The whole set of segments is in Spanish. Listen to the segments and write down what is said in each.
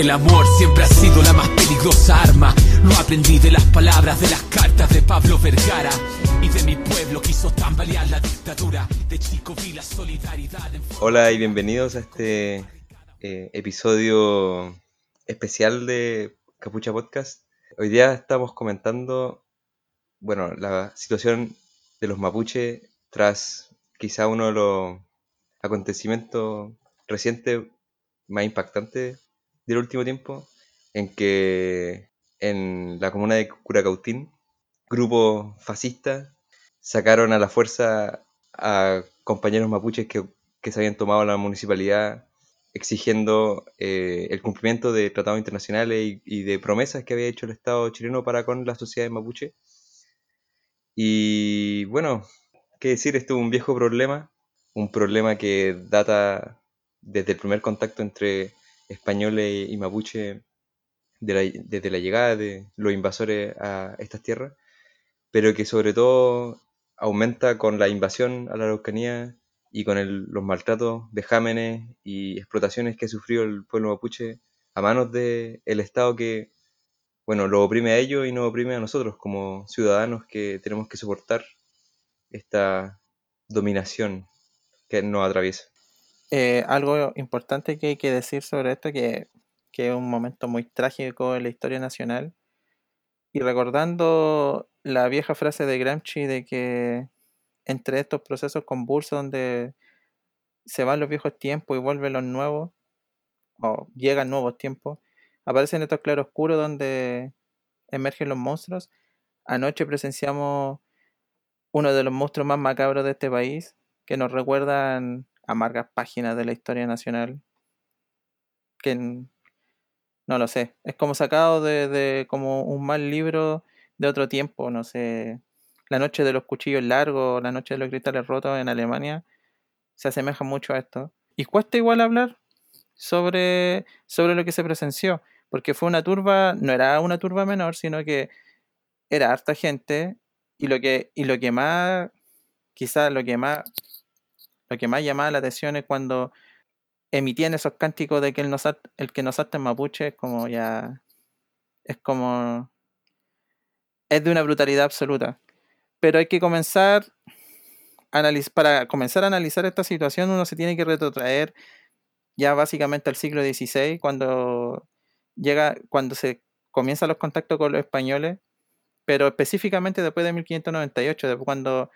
El amor siempre ha sido la más peligrosa arma. Lo aprendí de las palabras de las cartas de Pablo Vergara. Y de mi pueblo quiso tambalear la dictadura. De chico vi la solidaridad. Hola y bienvenidos a este eh, episodio especial de Capucha Podcast. Hoy día estamos comentando, bueno, la situación de los mapuches tras quizá uno de los acontecimientos recientes más impactantes del último tiempo, en que en la comuna de Curacautín, grupos fascistas sacaron a la fuerza a compañeros mapuches que, que se habían tomado la municipalidad exigiendo eh, el cumplimiento de tratados internacionales y, de promesas que había hecho el Estado chileno para con la sociedad mapuche. Y bueno, qué decir, esto es un viejo problema, un problema que data desde el primer contacto entre españoles y mapuche desde la llegada de los invasores a estas tierras, pero que sobre todo aumenta con la invasión a la Araucanía y con los maltratos, vejámenes y explotaciones que ha sufrido el pueblo mapuche a manos del Estado que, bueno, lo oprime a ellos y nos oprime a nosotros como ciudadanos que tenemos que soportar esta dominación que nos atraviesa. Eh, algo importante que hay que decir sobre esto, que, que es un momento muy trágico en la historia nacional, y recordando la vieja frase de Gramsci de que entre estos procesos convulsos donde se van los viejos tiempos y vuelven los nuevos, o llegan nuevos tiempos, aparecen estos claroscuros donde emergen los monstruos. Anoche presenciamos uno de los monstruos más macabros de este país, que nos recuerdan amargas páginas de la historia nacional que no lo sé, es como sacado de, como un mal libro de otro tiempo, no sé, La noche de los cuchillos largos, La noche de los cristales rotos en Alemania, se asemeja mucho a esto. Y cuesta igual hablar sobre, sobre lo que se presenció, porque fue una turba, no era una turba menor, sino que era harta gente, y lo que, y lo que más, quizás lo que más lo que más llamaba la atención es cuando emitían esos cánticos de que el, el que nos salta en mapuche es como ya. Es como. Es de una brutalidad absoluta. Pero hay que comenzar. para comenzar a analizar esta situación, uno se tiene que retrotraer ya básicamente al siglo XVI, cuando llega, cuando se comienzan los contactos con los españoles, pero específicamente después de 1598, después cuando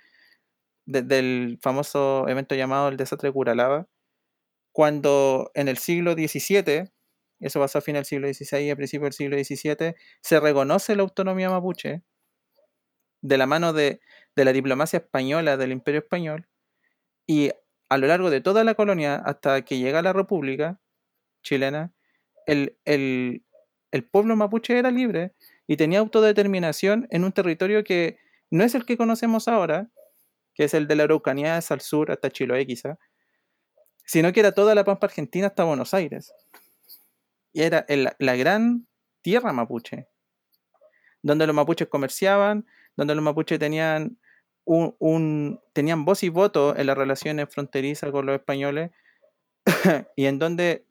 del famoso evento llamado el desastre de Curalaba, cuando en el siglo XVII, eso pasó a fin del siglo XVI y a principios del siglo XVII, se reconoce la autonomía mapuche de la mano de, la diplomacia española del Imperio Español y a lo largo de toda la colonia hasta que llega la República chilena, el, el pueblo mapuche era libre y tenía autodeterminación en un territorio que no es el que conocemos ahora, que es el de la Araucanía al sur hasta Chiloé quizá, sino que era toda la pampa argentina hasta Buenos Aires. Y era la gran tierra mapuche, donde los mapuches comerciaban, donde los mapuches tenían, un, tenían voz y voto en las relaciones fronterizas con los españoles, y en donde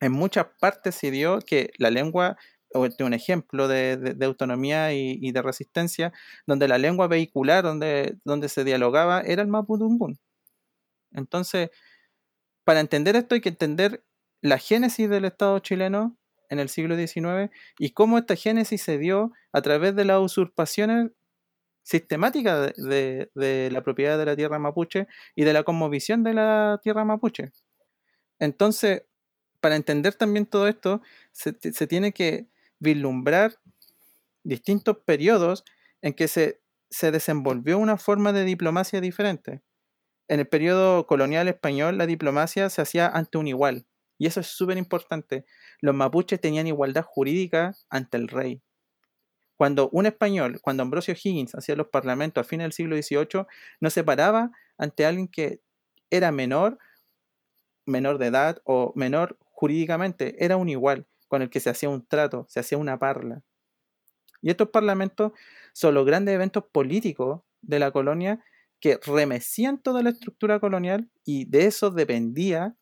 en muchas partes se dio que la lengua un ejemplo de, autonomía y, de resistencia, donde la lengua vehicular, donde, donde se dialogaba, era el mapudungun. Entonces, para entender esto hay que entender la génesis del Estado chileno en el siglo XIX y cómo esta génesis se dio a través de las usurpaciones sistemáticas de, la propiedad de la tierra mapuche y de la conmovisión de la tierra mapuche. Entonces, para entender también todo esto, se tiene que vislumbrar distintos periodos en que se, se desenvolvió una forma de diplomacia diferente. En el periodo colonial español la diplomacia se hacía ante un igual, y eso es súper importante. Los mapuches tenían igualdad jurídica ante el rey. Cuando un español, cuando Ambrosio Higgins hacía los parlamentos a fines del siglo XVIII, no se paraba ante alguien que era menor, menor de edad o menor jurídicamente, era un igual con el que se hacía un trato, se hacía una parla. Y estos parlamentos son los grandes eventos políticos de la colonia que remecían toda la estructura colonial y de eso dependía,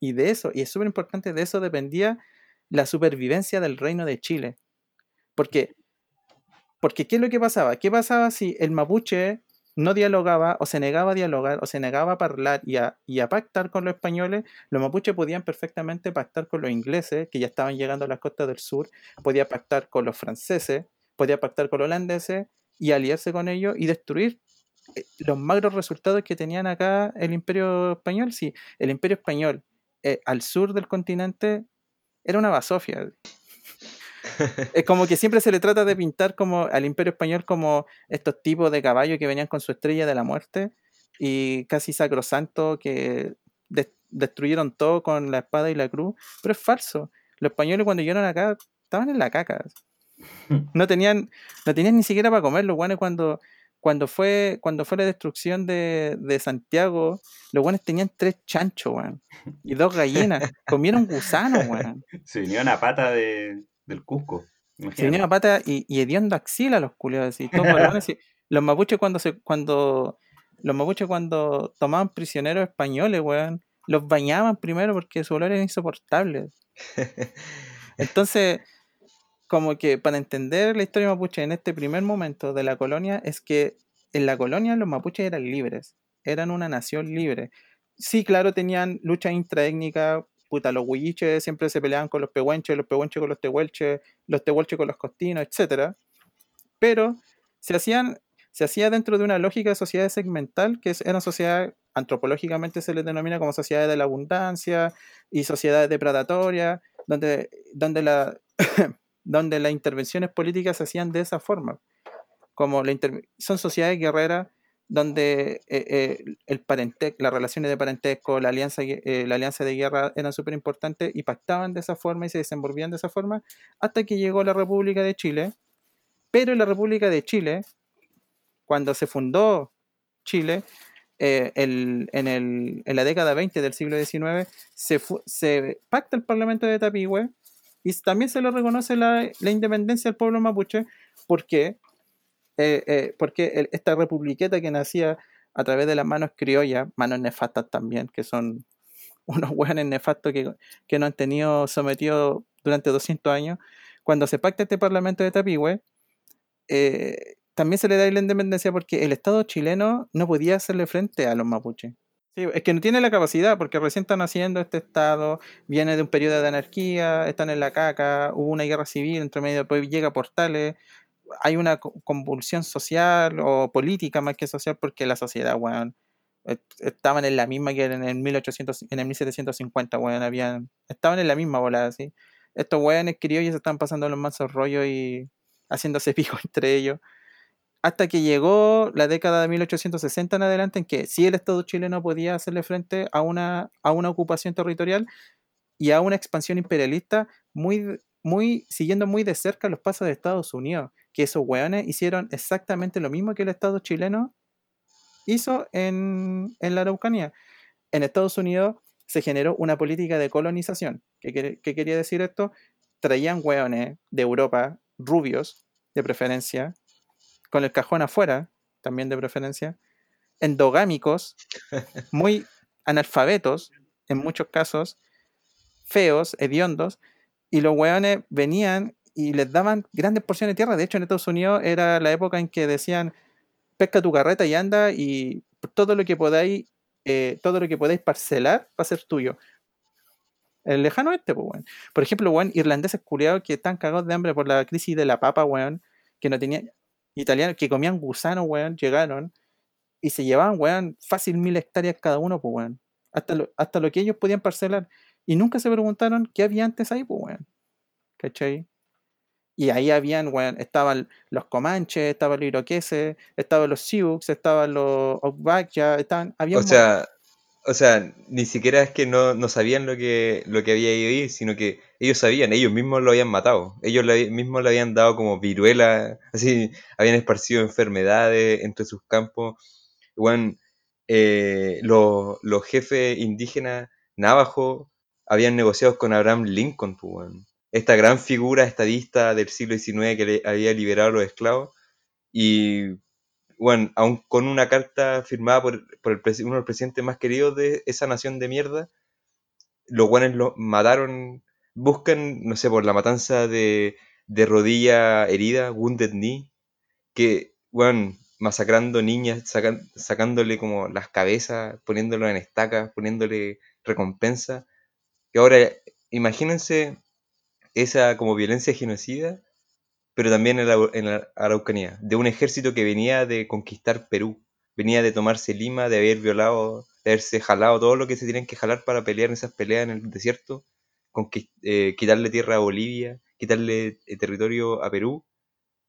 y de eso, y es súper importante, de eso dependía la supervivencia del reino de Chile. Porque, porque ¿qué es lo que pasaba? ¿Qué pasaba si el mapuche no dialogaba o se negaba a dialogar o se negaba a hablar y a, y a pactar con los españoles? Los mapuches podían perfectamente pactar con los ingleses, que ya estaban llegando a las costas del sur, podía pactar con los franceses, podía pactar con los holandeses y aliarse con ellos y destruir eh, los magros resultados que tenían acá el imperio español. Sí, el imperio español eh, al sur del continente era una basofia. Es como que siempre se le trata de pintar como al imperio español como estos tipos de caballos que venían con su estrella de la muerte y casi sacrosanto que destruyeron todo con la espada y la cruz, pero es falso. Los españoles cuando llegaron acá estaban en la caca. No tenían, no tenían ni siquiera para comer. Los guanes cuando, cuando, fue, cuando fue la destrucción de, de Santiago, los guanes tenían tres chanchos, weón. Y dos gallinas. Comieron gusanos, weón. Se venía una pata de, del Cusco. Se pata y, y hediondo axila los culiados. Y todos y los mapuches cuando se, cuando los mapuches cuando tomaban prisioneros españoles, weón, los bañaban primero porque su olor era insoportable. Entonces, como que para entender la historia mapuche en este primer momento de la colonia es que en la colonia los mapuches eran libres, eran una nación libre. Sí, claro, tenían lucha intraétnica, puta, los huilliches siempre se peleaban con los pehuenches, los pehuenches con los tehuelches, los tehuelches con los costinos, etc. Pero se hacían se hacía dentro de una lógica de sociedad segmental, que es una sociedad, antropológicamente se le denomina como sociedades de la abundancia y sociedades depredatorias, donde, donde la, donde las intervenciones políticas se hacían de esa forma. Como son sociedades guerreras donde eh, eh, el parente las relaciones de parentesco, la alianza, eh, la alianza de guerra eran súper importantes y pactaban de esa forma y se desenvolvían de esa forma hasta que llegó la República de Chile. Pero la República de Chile, cuando se fundó Chile, en, el, en, la década 20 del siglo XIX, se, pacta el Parlamento de Tapigüe y también se le reconoce la, independencia al pueblo mapuche porque, eh, eh, porque esta republiqueta que nacía a través de las manos criollas, manos nefastas también, que son unos hueones nefastos que, que nos han tenido sometidos durante 200 años, cuando se pacta este parlamento de Tapigüe, eh, también se le da la independencia porque el Estado chileno no podía hacerle frente a los mapuches. Sí, es que no tiene la capacidad, porque recién están haciendo este estado, viene de un periodo de anarquía, están en la caca, hubo una guerra civil, entre medio después llega Portales, hay una convulsión social o política más que social, porque la sociedad, weón, estaban en la misma que en el 1800, en el 1750, weón, habían, estaban en la misma volada, ¿sí? Estos weones criollos están pasando los mansos rollos y haciéndose pico entre ellos hasta que llegó la década de 1860 en adelante, en que sí el Estado chileno podía hacerle frente a una, a una ocupación territorial y a una expansión imperialista muy, muy, siguiendo muy de cerca los pasos de Estados Unidos, que esos hueones hicieron exactamente lo mismo que el Estado chileno hizo en, la Araucanía. En Estados Unidos se generó una política de colonización. ¿Qué, qué quería decir esto? Traían hueones de Europa, rubios, de preferencia, con el cajón afuera, también de preferencia, endogámicos, muy analfabetos, en muchos casos, feos, hediondos, y los hueones venían y les daban grandes porciones de tierra. De hecho, en Estados Unidos era la época en que decían, pesca tu carreta y anda, y todo lo que podáis, eh, todo lo que podáis parcelar va a ser tuyo. El lejano este, pues, weón. Por ejemplo, weón, irlandeses culiados que están cagados de hambre por la crisis de la papa, weón, que no tenían italianos que comían gusanos, weón, llegaron y se llevaban, weón, fácil mil hectáreas cada uno, pues, weón. Hasta lo, hasta lo que ellos podían parcelar. Y nunca se preguntaron qué había antes ahí, pues, weón. ¿Cachai? Y ahí habían, estaban los comanches, estaban los iroqueses, estaban los sioux, estaban los ya estaban, había O sea, o sea, ni siquiera es que no, no sabían lo que, lo que había ido ahí, sino que ellos sabían, ellos mismos lo habían matado. Ellos mismos le habían dado como viruela, así, habían esparcido enfermedades entre sus campos. Bueno, eh, los, jefes indígenas navajo habían negociado con Abraham Lincoln, pues, esta gran figura estadista del siglo XIX que le había liberado a los esclavos. Y bueno, aún con una carta firmada por, el, uno de los presidentes más queridos de esa nación de mierda, los guanes lo mataron, buscan, no sé, por la matanza de, de rodilla herida, Wounded Knee, que, weón, masacrando niñas, sacándole como las cabezas, poniéndolo en estacas, poniéndole recompensa. Y ahora, imagínense esa como violencia genocida, pero también en la, la Araucanía, de un ejército que venía de conquistar Perú, venía de tomarse Lima, de haber violado, de haberse jalado todo lo que se tenían que jalar para pelear en esas peleas en el desierto, eh, quitarle tierra a Bolivia, quitarle eh, territorio a Perú,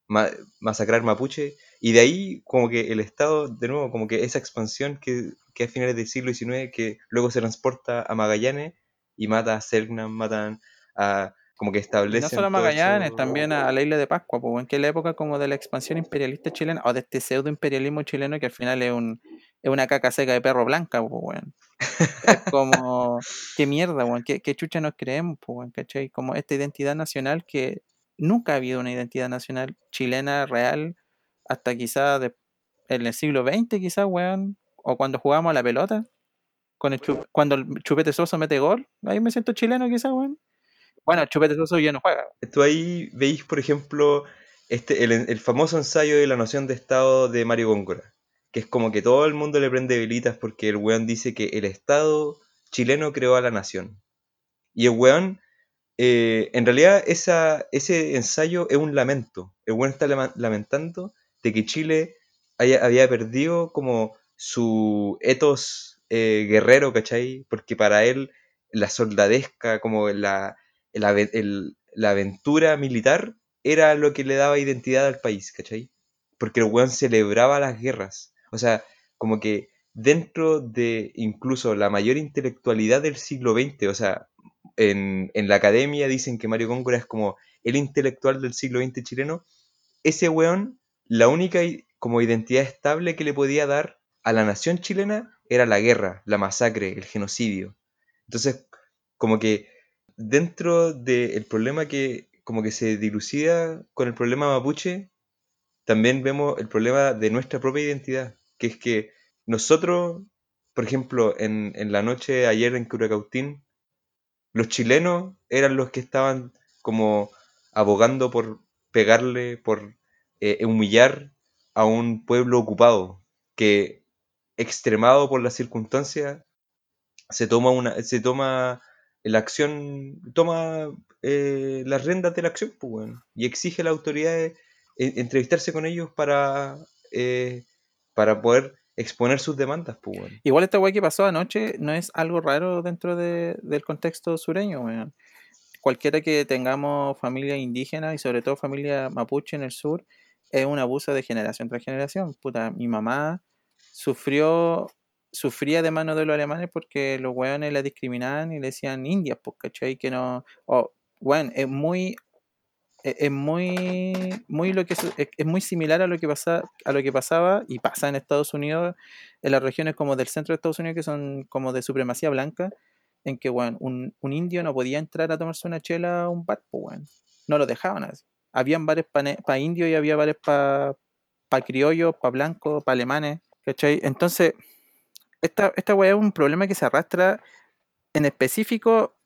ma- masacrar Mapuche, y de ahí como que el Estado, de nuevo, como que esa expansión que, que a finales del siglo XIX, que luego se transporta a Magallanes y mata a Selknam, matan a... como que Y no establecen solo a Magallanes, eso- también a la isla de Pascua, pues, en que la época como de la expansión imperialista chilena, o de este pseudo imperialismo chileno que al final es un es una caca seca de perro blanca, pues, weón. Es como, qué mierda, weón, qué, qué chucha nos creemos, pues, weón, ¿cachai? Como esta identidad nacional que nunca ha habido una identidad nacional chilena real hasta quizá de- en el siglo XX, quizá, weón, o cuando jugamos a la pelota, con el chu- cuando el Chupete Soso mete gol, ahí me siento chileno quizá, weón. Bueno, Chupete Soso ya no juega. Tú ahí veis, por ejemplo, este, el, el famoso ensayo de la noción de Estado de Mario Góngora, que es como que todo el mundo le prende velitas porque el weón dice que el Estado chileno creó a la nación. Y el weón, eh, en realidad, esa, ese ensayo es un lamento. El weón está lamentando de que Chile haya- había perdido como su etos eh, guerrero, ¿cachai? Porque para él la soldadesca, como la, el la aventura militar, era lo que le daba identidad al país, ¿cachai? Porque el weón celebraba las guerras. O sea, como que dentro de incluso la mayor intelectualidad del siglo XX, o sea, en, en la academia dicen que Mario Góngora es como el intelectual del siglo XX chileno, ese weón, la única como identidad estable que le podía dar a la nación chilena era la guerra, la masacre, el genocidio. Entonces, como que dentro del problema que como que se dilucida con el problema mapuche, también vemos el problema de nuestra propia identidad, que es que nosotros, por ejemplo, en, en la noche de ayer en Curacautín, los chilenos eran los que estaban como abogando por pegarle, por eh, humillar a un pueblo ocupado, que extremado por las circunstancias, se toma una, se toma la acción, toma eh, las rendas de la acción, pues, weón, y exige a las autoridades eh, entrevistarse con ellos para, eh, para poder exponer sus demandas, pues, weón. Igual esta weá que pasó anoche no es algo raro dentro de- del contexto sureño, weón. Cualquiera que tengamos familia indígena y sobre todo familia mapuche en el sur, es un abuso de generación tras generación. Puta, mi mamá sufrió, sufría de mano de los alemanes porque los weones la discriminaban y le decían indias, pues, ¿cachai? Que no, o, weón, es muy, es es muy, muy lo que su- es, muy similar a lo que pasa, a lo que pasaba y pasa en Estados Unidos, en las regiones como del centro de Estados Unidos que son como de supremacía blanca, en que weón, un, un indio no podía entrar a tomarse una chela a un bar, pues, weón. No lo dejaban así. Habían bares para indios y había bares para pa criollos, para blancos, para alemanes, ¿cachai? Entonces, esta, esta weá es un problema que se arrastra en específico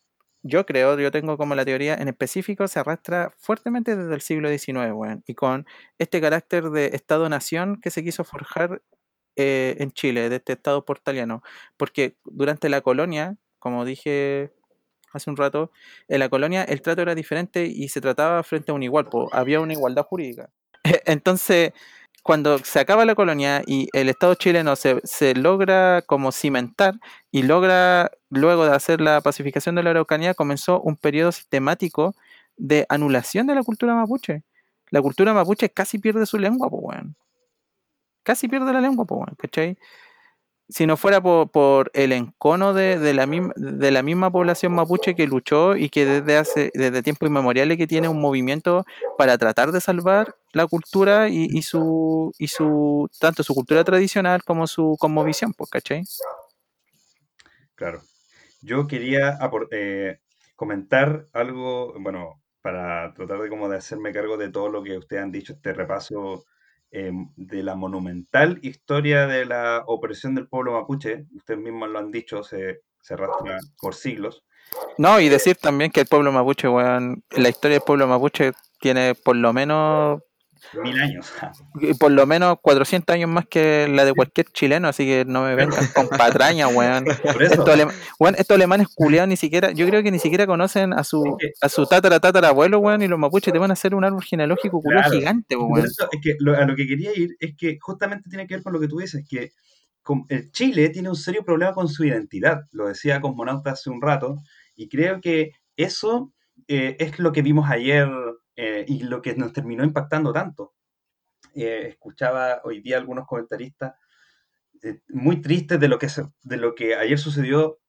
yo creo, yo tengo como la teoría, en específico se arrastra fuertemente desde el siglo XIX, weón, y con este carácter de Estado-nación que se quiso forjar eh, en Chile, de este Estado portaliano, porque durante la colonia, como dije hace un rato, en la colonia el trato era diferente y se trataba frente a un igual, po, había una igualdad jurídica. Entonces, cuando se acaba la colonia y el Estado chileno se, logra como cimentar y logra, luego de hacer la pacificación de la Araucanía, comenzó un periodo sistemático de anulación de la cultura mapuche. La cultura mapuche casi pierde su lengua, pues, weón. Casi pierde la lengua, pues, weón, ¿cachai? Si no fuera por, el encono de, la misma, de la misma población mapuche que luchó y que desde hace desde tiempos inmemoriales que tiene un movimiento para tratar de salvar la cultura y, su y su tanto su cultura tradicional como su cosmovisión, pues, ¿cachai? Claro. Yo quería eh, comentar algo, bueno, para tratar de como de hacerme cargo de todo lo que ustedes han dicho, este repaso eh, de la monumental historia de la opresión del pueblo mapuche, ustedes mismos lo han dicho, se, se arrastra por siglos. No, y decir también que el pueblo mapuche, weón, la historia del pueblo mapuche tiene por lo menos Mil años. por lo menos 400 años más que la de cualquier chileno, así que no me vengan con patraña, weón. Por eso, Estos, alema- weón, estos alemanes culiados ni siquiera, yo creo que ni siquiera conocen a su a su tatara tatara abuelo, weón, y los mapuches te van a hacer un árbol genealógico culiao Claro. gigante, por weón. eso es que lo- a lo que quería ir es que justamente tiene que ver con lo que tú dices, que con- el Chile tiene un serio problema con su identidad. Lo decía Cosmonauta hace un rato, y creo que eso eh, es lo que vimos ayer eh, y lo que nos terminó impactando tanto. Eh, escuchaba hoy día algunos comentaristas eh, muy tristes de lo que, de lo que ayer sucedió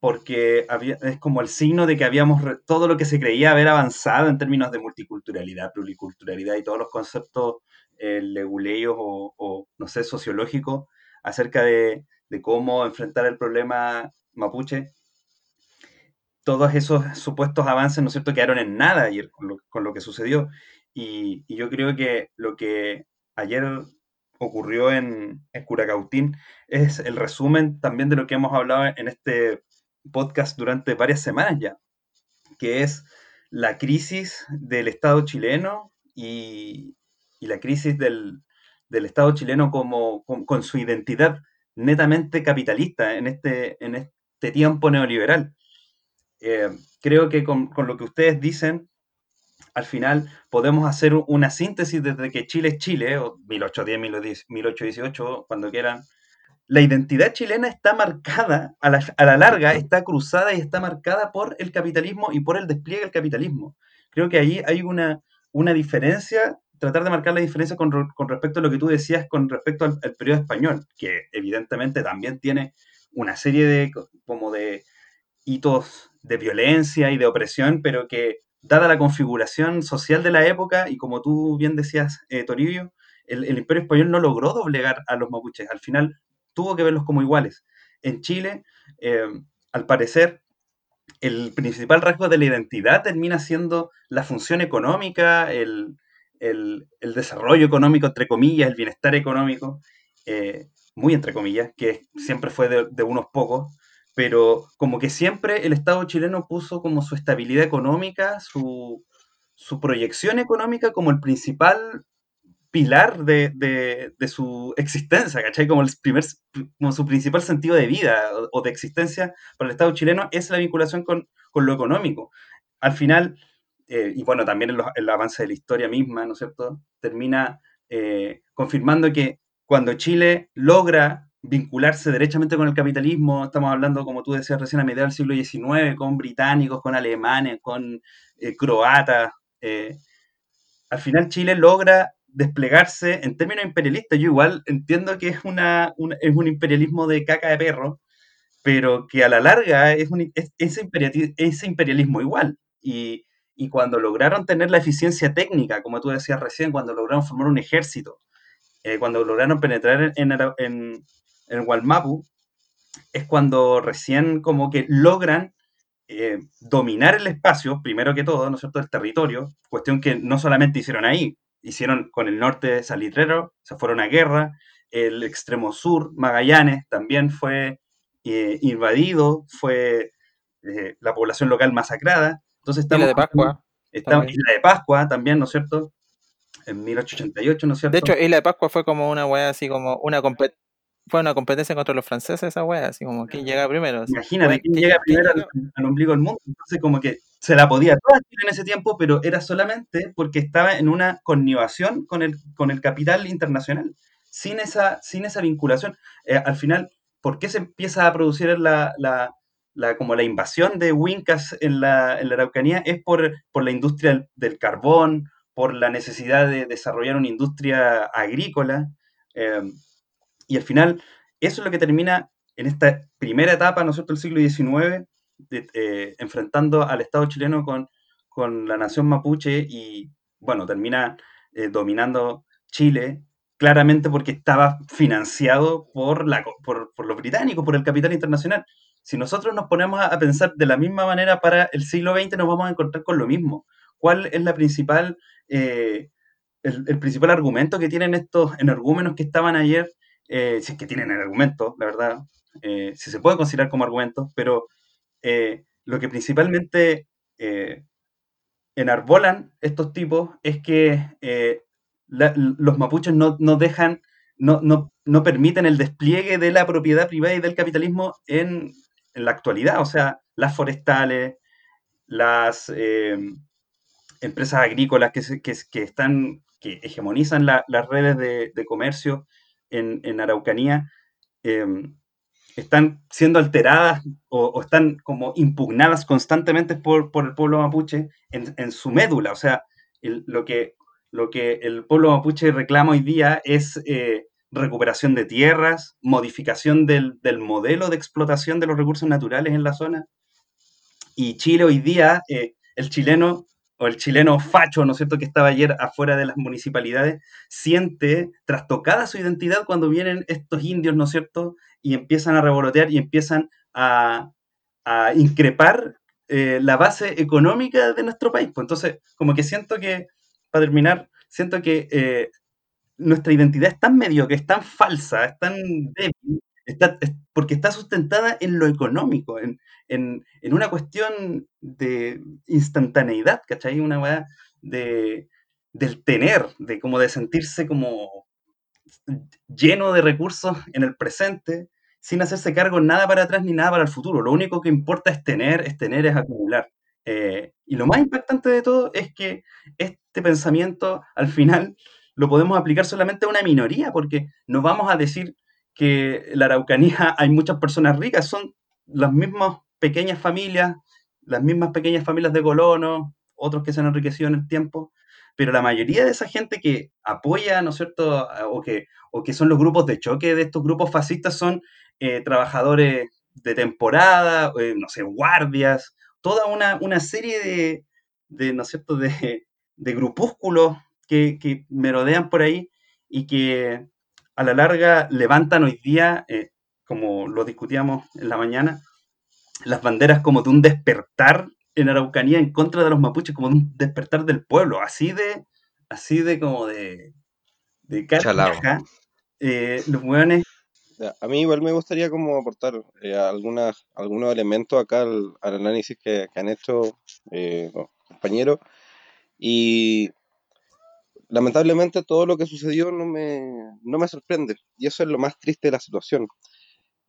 porque es como el signo de que habíamos, todo lo que se creía haber avanzado en términos de multiculturalidad, pluriculturalidad y todos los conceptos leguleyos o, o, no sé, sociológicos acerca de cómo enfrentar el problema mapuche, todos esos supuestos avances, ¿no es cierto?, quedaron en nada ayer con lo, con lo que sucedió. Y, yo creo que lo que ayer ocurrió en, en Curacautín es el resumen también de lo que hemos hablado en este podcast durante varias semanas ya, que es la crisis del Estado chileno y, y la crisis del, del Estado chileno como, con, con su identidad netamente capitalista en este, en este tiempo neoliberal. Eh, creo que con, con lo que ustedes dicen, al final podemos hacer una síntesis desde que Chile es Chile, o 1810, 1818, cuando quieran. La identidad chilena está marcada, a la, a la, larga, está cruzada y está marcada por el capitalismo y por el despliegue del capitalismo. Creo que ahí hay una, una diferencia, tratar de marcar la diferencia con, con, respecto a lo que tú decías con respecto al, al periodo español, que evidentemente también tiene una serie de, como de hitos de violencia y de opresión, pero que dada la configuración social de la época, y como tú bien decías, eh, Toribio, el, imperio español no logró doblegar a los mapuches, al final tuvo que verlos como iguales. En Chile, eh, al parecer, el principal rasgo de la identidad termina siendo la función económica, el, desarrollo económico, entre comillas, el bienestar económico, eh, muy entre comillas, que siempre fue de unos pocos, pero como que siempre el Estado chileno puso como su estabilidad económica, su, su proyección económica como el principal pilar de, de, su existencia, ¿cachai? Como, el primer, como su principal sentido de vida o, de existencia para el Estado chileno es la vinculación con, con lo económico. Al final, eh, y bueno, también el, el, avance de la historia misma, ¿no es cierto?, termina eh, confirmando que cuando Chile logra vincularse derechamente con el capitalismo, estamos hablando, como tú decías recién, a mediados del siglo XIX, con británicos, con alemanes, con eh, croatas, al final Chile logra desplegarse en términos imperialistas. Yo igual entiendo que es, una, es un imperialismo de caca de perro, pero que a la larga es, un, imperialismo igual. Y, y, cuando lograron tener la eficiencia técnica, como tú decías recién, cuando lograron formar un ejército, eh, cuando lograron penetrar en, en, en, en Gualmapu, es cuando recién como que logran eh, dominar el espacio, primero que todo, ¿no es cierto?, el territorio, cuestión que no solamente hicieron ahí, hicieron con el norte salitrero, se fueron a guerra, el extremo sur, Magallanes, también fue eh, invadido, fue eh, la población local masacrada. Entonces estamos, Isla de Pascua. Estamos, Isla de Pascua también, ¿no es cierto? En 1888, ¿no es cierto? De hecho, Isla de Pascua fue como una wea así como una competencia fue una competencia contra los franceses esa wea, así como quién llega primero. Así. Imagínate, quién llega primero al, al, ombligo del mundo. Entonces, como que se la podía toda en ese tiempo, pero era solamente porque estaba en una connivación con el, con el capital internacional. Sin esa, sin esa vinculación, eh, al final, ¿por qué se empieza a producir la, la, la como la invasión de Wincas en la, en la Araucanía? Es por, por la industria del, del, carbón, por la necesidad de desarrollar una industria agrícola. Eh, y al final, eso es lo que termina en esta primera etapa, ¿no es cierto?, del siglo XIX, eh, enfrentando al Estado chileno con, con, la nación mapuche y, bueno, termina eh, dominando Chile, claramente porque estaba financiado por, la, por, por, los británicos, por el capital internacional. Si nosotros nos ponemos a, a pensar de la misma manera para el siglo XX, nos vamos a encontrar con lo mismo. ¿Cuál es la principal, eh, el, el principal argumento que tienen estos energúmenos que estaban ayer eh, si es que tienen el argumento, la verdad, eh, si se puede considerar como argumento, pero eh, lo que principalmente enarbolan estos tipos es que los mapuches no, no dejan, no, no, no permiten el despliegue de la propiedad privada y del capitalismo en, la actualidad. O sea, las forestales, las empresas agrícolas que, que, están, que hegemonizan la- las redes de, de comercio en, en Araucanía, eh, están siendo alteradas o, están como impugnadas constantemente por, por el pueblo mapuche en, en su médula. O sea, lo, que, lo que el pueblo mapuche reclama hoy día es eh, recuperación de tierras, modificación del, del modelo de explotación de los recursos naturales en la zona. Y Chile hoy día, eh, el chileno o el chileno facho, ¿no es cierto?, que estaba ayer afuera de las municipalidades, siente trastocada su identidad cuando vienen estos indios, ¿no es cierto?, y empiezan a revolotear y empiezan a, a increpar eh, la base económica de nuestro país. Pues entonces, como que siento que, para terminar, siento que eh, nuestra identidad es tan medio, que es tan falsa, es tan débil, está, es porque está sustentada en lo económico, en, en, en una cuestión de instantaneidad, ¿cachai? Una weá de, del tener, de como de sentirse como lleno de recursos en el presente, sin hacerse cargo nada para atrás ni nada para el futuro. Lo único que importa es tener, es tener, es acumular. Eh, y lo más impactante de todo es que este pensamiento al final lo podemos aplicar solamente a una minoría, porque no vamos a decir que la Araucanía hay muchas personas ricas, son las mismas pequeñas familias, las mismas pequeñas familias de colonos, otros que se han enriquecido en el tiempo, pero la mayoría de esa gente que apoya, ¿no es cierto?, o que, o que son los grupos de choque de estos grupos fascistas son eh, trabajadores de temporada, eh, no sé, guardias, toda una, una serie de, de, ¿no es cierto?, de, de grupúsculos que, que merodean por ahí y que a la larga levantan hoy día, eh, como lo discutíamos en la mañana, las banderas como de un despertar en Araucanía en contra de los mapuches, como de un despertar del pueblo, así de, así de como de, de eh, los hueones A mí igual me gustaría como aportar eh, algunas, algunos elementos acá al, al análisis que, que han hecho eh, los compañeros. Y lamentablemente todo lo que sucedió no me, no me sorprende y eso es lo más triste de la situación.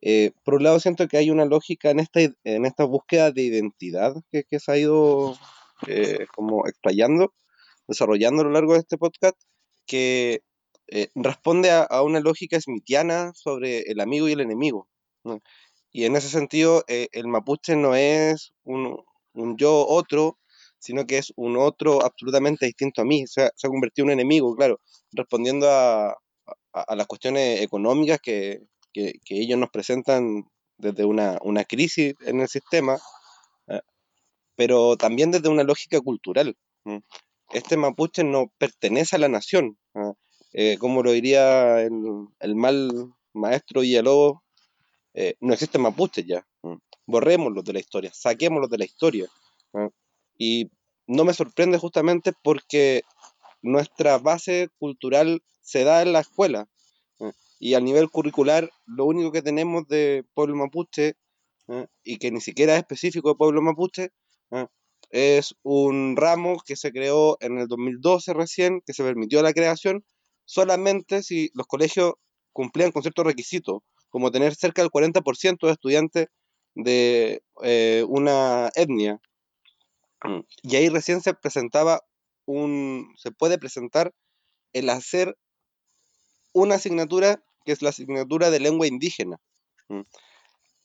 Eh, por un lado siento que hay una lógica en esta, en esta búsqueda de identidad que, que se ha ido eh, como explayando, desarrollando a lo largo de este podcast, que eh, responde a, una lógica smithiana sobre el amigo y el enemigo. Y en ese sentido, el mapuche no es un, un yo otro, sino que es un otro absolutamente distinto a mí. Se ha, convertido en un enemigo, claro, respondiendo a, a- las cuestiones económicas que, que- que ellos nos presentan desde una, una crisis en el sistema, eh, pero también desde una lógica cultural. Este mapuche no pertenece a la nación, ¿ah? Eh, como lo diría el, el mal maestro Villalobos, eh, no existen mapuches ya. Borrémoslos de la historia, saquémoslos de la historia. ¿no? Y no me sorprende justamente porque nuestra base cultural se da en la escuela. ¿eh? Y a nivel curricular, lo único que tenemos de pueblo mapuche, ¿eh? y que ni siquiera es específico de pueblo mapuche, ¿eh? es un ramo que se creó en el 2012 recién, que se permitió la creación solamente si los colegios cumplían con ciertos requisitos, como tener cerca del 40% de estudiantes de una etnia. Mm. Y ahí recién se presentaba un, se puede presentar el hacer una asignatura que es la asignatura de lengua indígena, mm,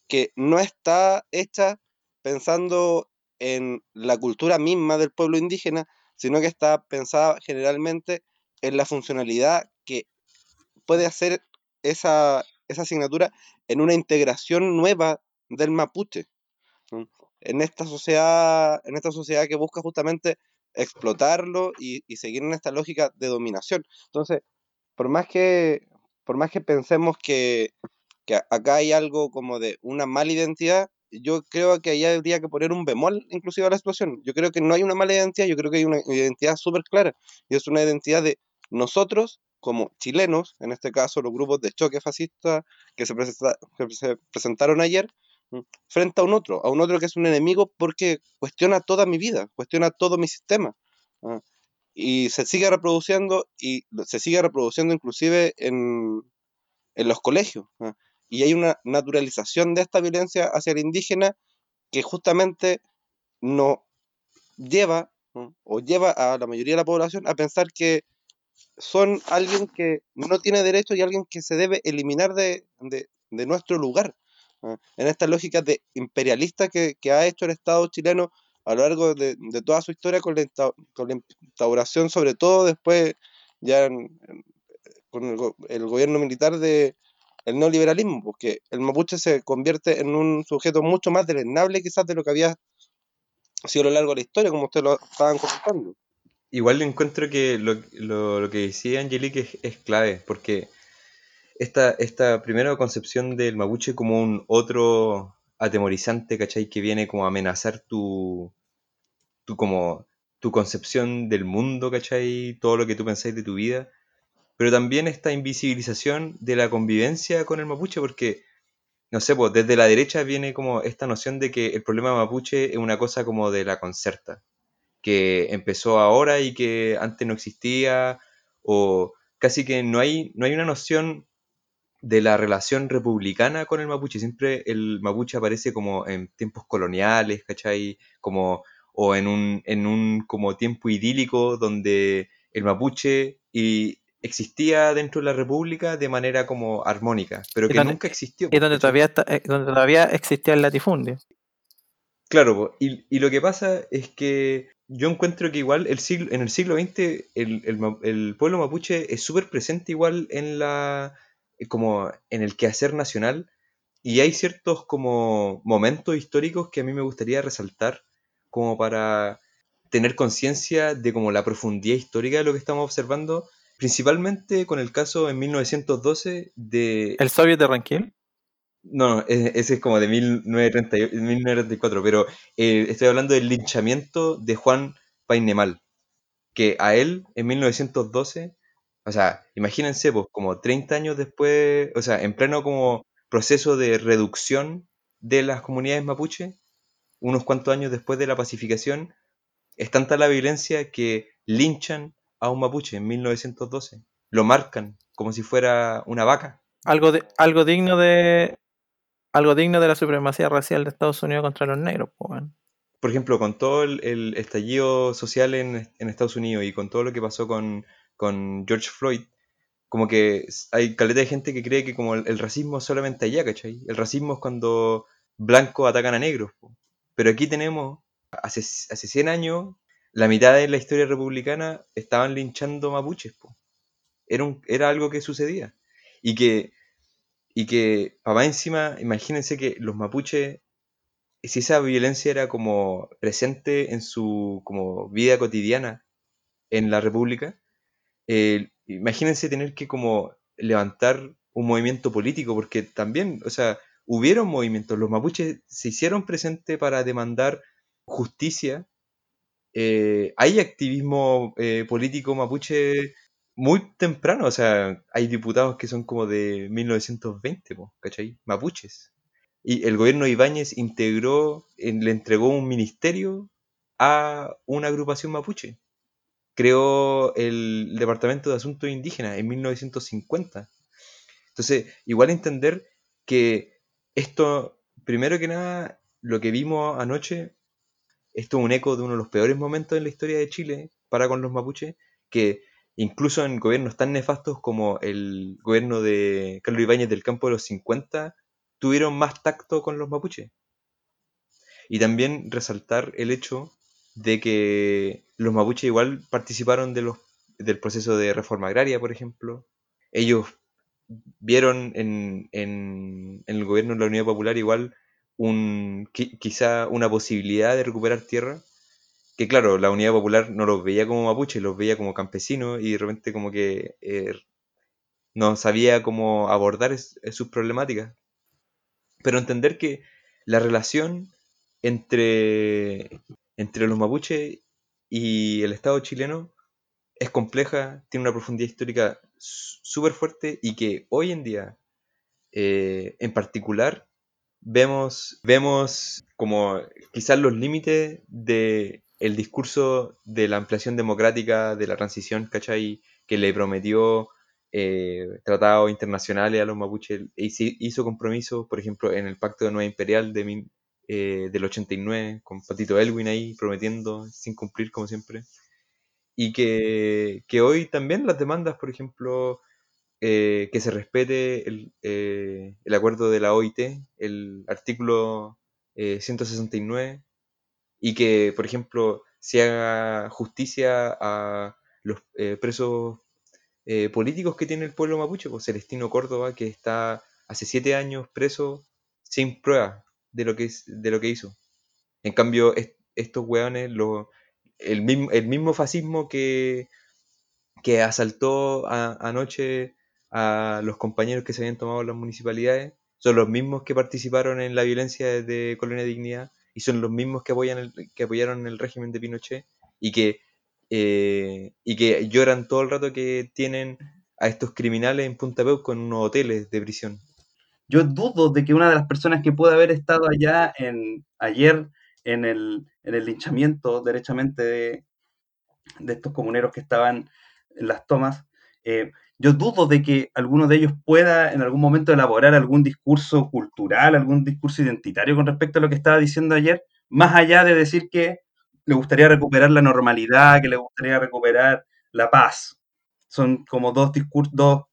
que no está hecha pensando en la cultura misma del pueblo indígena, sino que está pensada generalmente en la funcionalidad que puede hacer esa, esa asignatura en una integración nueva del mapuche. En esta sociedad, en esta sociedad que busca justamente explotarlo y, y seguir en esta lógica de dominación. Entonces, por más que, por más que pensemos que, que acá hay algo como de una mala identidad, yo creo que ahí habría que poner un bemol inclusive a la situación. Yo creo que no hay una mala identidad, yo creo que hay una identidad súper clara y es una identidad de nosotros como chilenos, en este caso los grupos de choque fascista que se presentaron ayer, frente a un otro, a un otro que es un enemigo porque cuestiona toda mi vida, cuestiona todo mi sistema. ¿ah? Y se sigue reproduciendo y se sigue reproduciendo inclusive en, en los colegios. ¿ah? Y hay una naturalización de esta violencia hacia el indígena que justamente no lleva o lleva a la mayoría de la población a pensar que son alguien que no tiene derecho y alguien que se debe eliminar de, de nuestro lugar. En esta lógica de imperialista que, que, ha hecho el Estado chileno a lo largo de, de toda su historia con la, con la, instauración, sobre todo después ya en, con el, el, gobierno militar de el neoliberalismo, porque el mapuche se convierte en un sujeto mucho más deleznable quizás de lo que había sido a lo largo de la historia, como ustedes lo estaban comentando. Igual encuentro que lo, lo, lo que decía Angelique es, es clave, porque esta, esta primera concepción del mapuche como un otro atemorizante, ¿cachai? Que viene como a amenazar tu, tu, como, tu concepción del mundo, ¿cachai? Todo lo que tú pensáis de tu vida. Pero también esta invisibilización de la convivencia con el mapuche, porque, no sé, pues desde la derecha viene como esta noción de que el problema mapuche es una cosa como de la concerta, que empezó ahora y que antes no existía, o casi que no hay, no hay una noción de la relación republicana con el mapuche. Siempre el mapuche aparece como en tiempos coloniales, ¿cachai? Como, o en un, en un como tiempo idílico donde el mapuche y existía dentro de la república de manera como armónica, pero que donde, nunca existió. Y donde todavía, está, eh, donde todavía existía el latifundio. Claro, y, y, lo que pasa es que yo encuentro que igual el siglo, en el siglo XX el, el, el pueblo mapuche es súper presente igual en la como en el quehacer nacional y hay ciertos como momentos históricos que a mí me gustaría resaltar como para tener conciencia de como la profundidad histórica de lo que estamos observando, principalmente con el caso en 1912 de... ¿El Soviet de Ranquil? No, ese es como de 1930, 1934, pero eh, estoy hablando del linchamiento de Juan Painemal, que a él en 1912 o sea, imagínense, pues, como 30 años después, o sea, en pleno como proceso de reducción de las comunidades mapuche, unos cuantos años después de la pacificación, es tanta la violencia que linchan a un mapuche en 1912. Lo marcan como si fuera una vaca. Algo, de, algo digno de algo digno de la supremacía racial de Estados Unidos contra los negros. Pues, Por ejemplo, con todo el, el estallido social en, en, Estados Unidos y con todo lo que pasó con, con George Floyd, como que hay caleta de gente que cree que como el, racismo es solamente allá, ¿cachai? El racismo es cuando blancos atacan a negros. Pero aquí tenemos, hace, hace 100 años, la mitad de la historia republicana estaban linchando mapuches. Era, era algo que sucedía. Y que, y que, para encima, imagínense que los mapuches, si esa violencia era como presente en su como vida cotidiana en la república, eh, imagínense tener que como levantar un movimiento político, porque también, o sea, hubieron movimientos, los mapuches se hicieron presentes para demandar justicia. Eh, hay activismo eh, político mapuche muy temprano, o sea, hay diputados que son como de 1920, ¿cachai? Mapuches. Y el gobierno Ibáñez integró, le entregó un ministerio a una agrupación mapuche creó el Departamento de Asuntos Indígenas en 1950. Entonces, igual entender que esto, primero que nada, lo que vimos anoche, esto es un eco de uno de los peores momentos en la historia de Chile para con los mapuches, que incluso en gobiernos tan nefastos como el gobierno de Carlos Ibáñez del campo de los 50, tuvieron más tacto con los mapuches. Y también resaltar el hecho de que los mapuches igual participaron de los, del proceso de reforma agraria, por ejemplo. Ellos vieron en, en, en el gobierno de la Unidad Popular igual un, quizá una posibilidad de recuperar tierra, que claro, la Unidad Popular no los veía como mapuches, los veía como campesinos y de repente como que eh, no sabía cómo abordar es sus problemáticas. Pero entender que la relación entre entre los mapuches y el Estado chileno es compleja, tiene una profundidad histórica súper fuerte y que hoy en día, eh, en particular, vemos, vemos como quizás los límites de el discurso de la ampliación democrática, de la transición, ¿cachai? Que le prometió eh, tratados internacionales a los mapuches, e hizo compromisos, por ejemplo, en el Pacto de Nueva Imperial de, eh, del 89, con Patito Elwin ahí prometiendo, sin cumplir como siempre. Y que, que hoy también las demandas, por ejemplo, eh, que se respete el, eh, el, acuerdo de la OIT, el artículo 169, eh, y que, por ejemplo, se haga justicia a los presos políticos que tiene el pueblo mapuche, pues Celestino Córdoba, que está hace siete años preso sin prueba de lo que, de lo que hizo. En cambio, estos hueones, lo, el, mismo, el mismo fascismo que, que asaltó anoche a los compañeros que se habían tomado las municipalidades, son los mismos que participaron en la violencia de Colonia Dignidad y son los mismos que, apoyan el, que apoyaron el régimen de Pinochet y que, eh, y que lloran todo el rato que tienen a estos criminales en Punta Peuco en unos hoteles de prisión. Yo dudo de que una de las personas que puede haber estado allá en, ayer en el, en el linchamiento derechamente de, estos comuneros que estaban en las tomas, eh, yo dudo de que alguno de ellos pueda en algún momento elaborar algún discurso cultural, algún discurso identitario con respecto a lo que estaba diciendo ayer, más allá de decir que le gustaría recuperar la normalidad, que le gustaría recuperar la paz. Son como dos, dos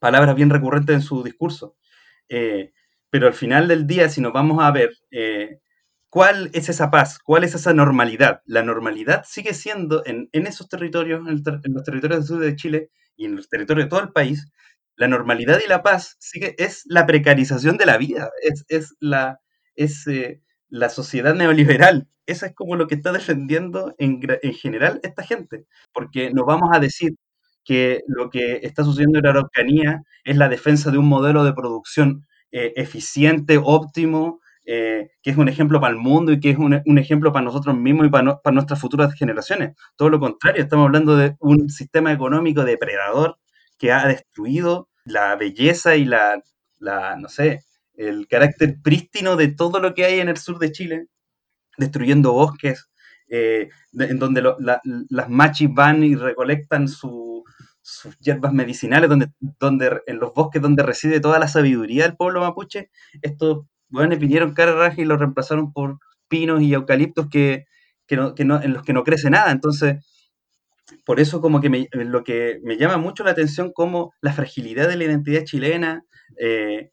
palabras bien recurrentes en su discurso. Eh, pero al final del día, si nos vamos a ver eh, ¿Cuál es esa paz? ¿Cuál es esa normalidad? La normalidad sigue siendo en, esos territorios, en, los territorios del sur de Chile y en los territorios de todo el país, la normalidad y la paz sigue, es la precarización de la vida, es, la, es, eh, la sociedad neoliberal. Eso es como lo que está defendiendo en, en general esta gente, porque nos vamos a decir que lo que está sucediendo en la Araucanía es la defensa de un modelo de producción eh, eficiente, óptimo, eh, que es un ejemplo para el mundo y que es un, ejemplo para nosotros mismos y para, nuestras futuras generaciones. Todo lo contrario, estamos hablando de un sistema económico depredador que ha destruido la belleza y la, no sé, el carácter prístino de todo lo que hay en el sur de Chile, destruyendo bosques, eh, en donde las machis van y recolectan sus hierbas medicinales, donde, donde, en los bosques donde reside toda la sabiduría del pueblo mapuche, estos bueno, vinieron cara y lo reemplazaron por pinos y eucaliptos que, no, en los que no crece nada. Entonces, por eso como que me, lo que me llama mucho la atención como la fragilidad de la identidad chilena, eh,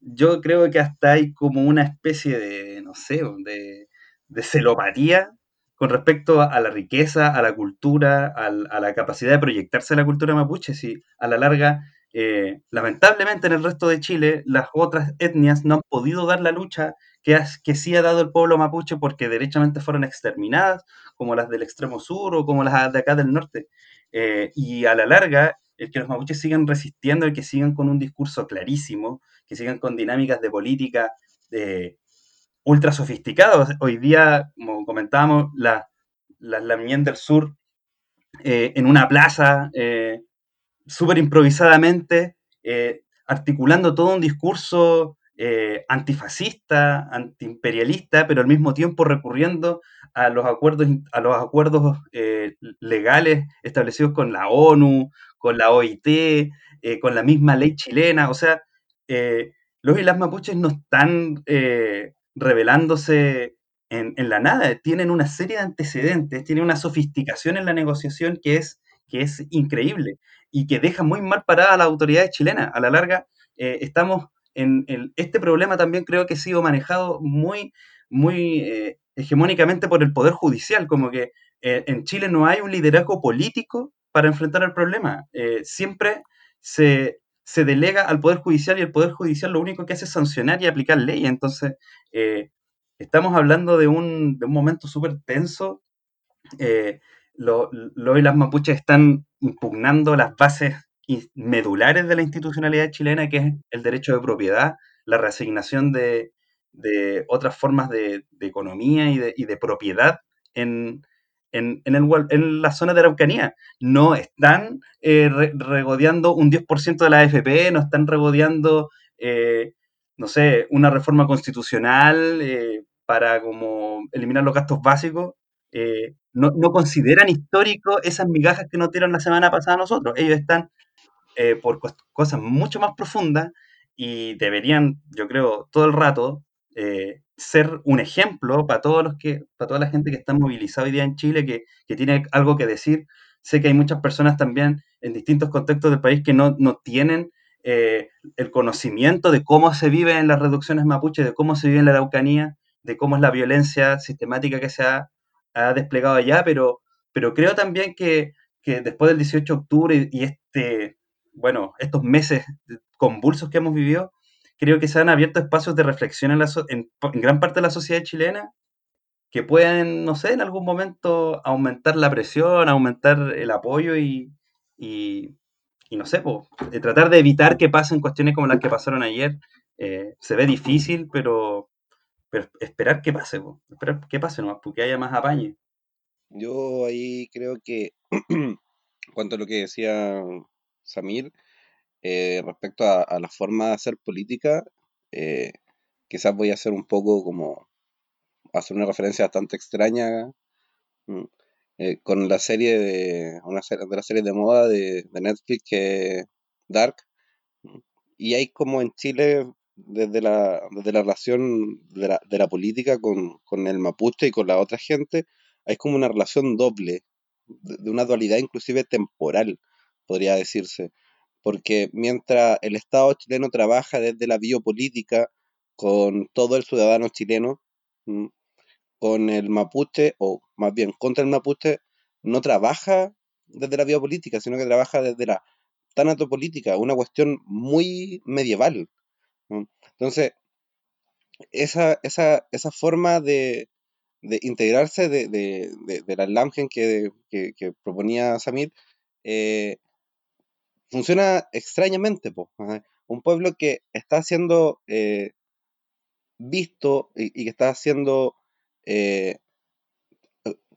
yo creo que hasta hay como una especie de, no sé, de, de celopatía con respecto a la riqueza, a la cultura, a, la capacidad de proyectarse la cultura mapuche, si a la larga eh, lamentablemente en el resto de Chile las otras etnias no han podido dar la lucha que, que sí ha dado el pueblo mapuche porque derechamente fueron exterminadas, como las del extremo sur o como las de acá del norte. Eh, y a la larga, el que los mapuches sigan resistiendo, el que sigan con un discurso clarísimo, que sigan con dinámicas de política eh, ultra sofisticadas. Hoy día, como comentábamos, las la, la del Sur en una plaza súper improvisadamente, eh, articulando todo un discurso eh, antifascista, antiimperialista, pero al mismo tiempo recurriendo a los acuerdos, a los acuerdos eh, legales establecidos con la ONU, con la OIT, con la misma ley chilena. O sea, los y las mapuches no están revelándose en, en, la nada, tienen una serie de antecedentes, tienen una sofisticación en la negociación que es, que es increíble y que deja muy mal parada a las autoridades chilenas. A la larga, eh, estamos en, este problema también creo que ha sido manejado muy, muy eh, hegemónicamente por el Poder Judicial, como que eh, en Chile no hay un liderazgo político para enfrentar el problema. siempre se, se, delega al Poder Judicial y el Poder Judicial lo único que hace es sancionar y aplicar leyes. Entonces, estamos hablando de un, de un momento súper tenso los y las mapuches están impugnando las bases medulares de la institucionalidad chilena, que es el derecho de propiedad, la reasignación de, otras formas de, economía y de, propiedad en, en, la zona de Araucanía. No están eh, regodeando un 10% de la AFP, no están regodeando eh, no sé, una reforma constitucional eh, para como eliminar los gastos básicos, eh, no, no consideran histórico esas migajas que nos dieron la semana pasada a nosotros. Ellos están eh, por cos- cosas mucho más profundas y deberían, yo creo, todo el rato ser un ejemplo para todos los que, para toda la gente que está movilizada hoy día en Chile, que, que tiene algo que decir. Sé que hay muchas personas también en distintos contextos del país que no, no tienen eh, el conocimiento de cómo se vive en las reducciones mapuche, de cómo se vive en la Araucanía, de cómo es la violencia sistemática que se ha, desplegado allá, pero, pero creo también que, que después del 18 de octubre y este, bueno, estos meses convulsos que hemos vivido, creo que se han abierto espacios de reflexión en, gran parte de la sociedad chilena que pueden, no sé, en algún momento aumentar la presión, aumentar el apoyo y, no sé, po, eh, tratar de evitar que pasen cuestiones como las que pasaron ayer. eh, se ve difícil, pero, pero esperar que pase, po, esperar que pase nomás, porque haya más apañe. Yo ahí creo que, cuanto a lo que decía Samir, eh, respecto a, a la forma de hacer política, eh, quizás voy a hacer un poco como hacer una referencia bastante extraña mm, eh, con la serie de una serie, de la serie de moda de, de Netflix que Dark mm, y hay como en Chile desde la, desde la relación de la, de la política con, con el mapuche y con la otra gente hay como una relación doble de una dualidad inclusive temporal podría decirse porque mientras el Estado chileno trabaja desde la biopolítica con todo el ciudadano chileno, mm, con el mapuche, o más bien contra el mapuche, no trabaja desde la biopolítica, sino que trabaja desde la tanatopolítica, una cuestión muy medieval. Entonces, esa, esa, esa forma de, de integrarse de, de, de, de la Lamgen que, que, que proponía Samir, eh, funciona extrañamente. Un pueblo que está siendo eh, visto y, que está siendo eh,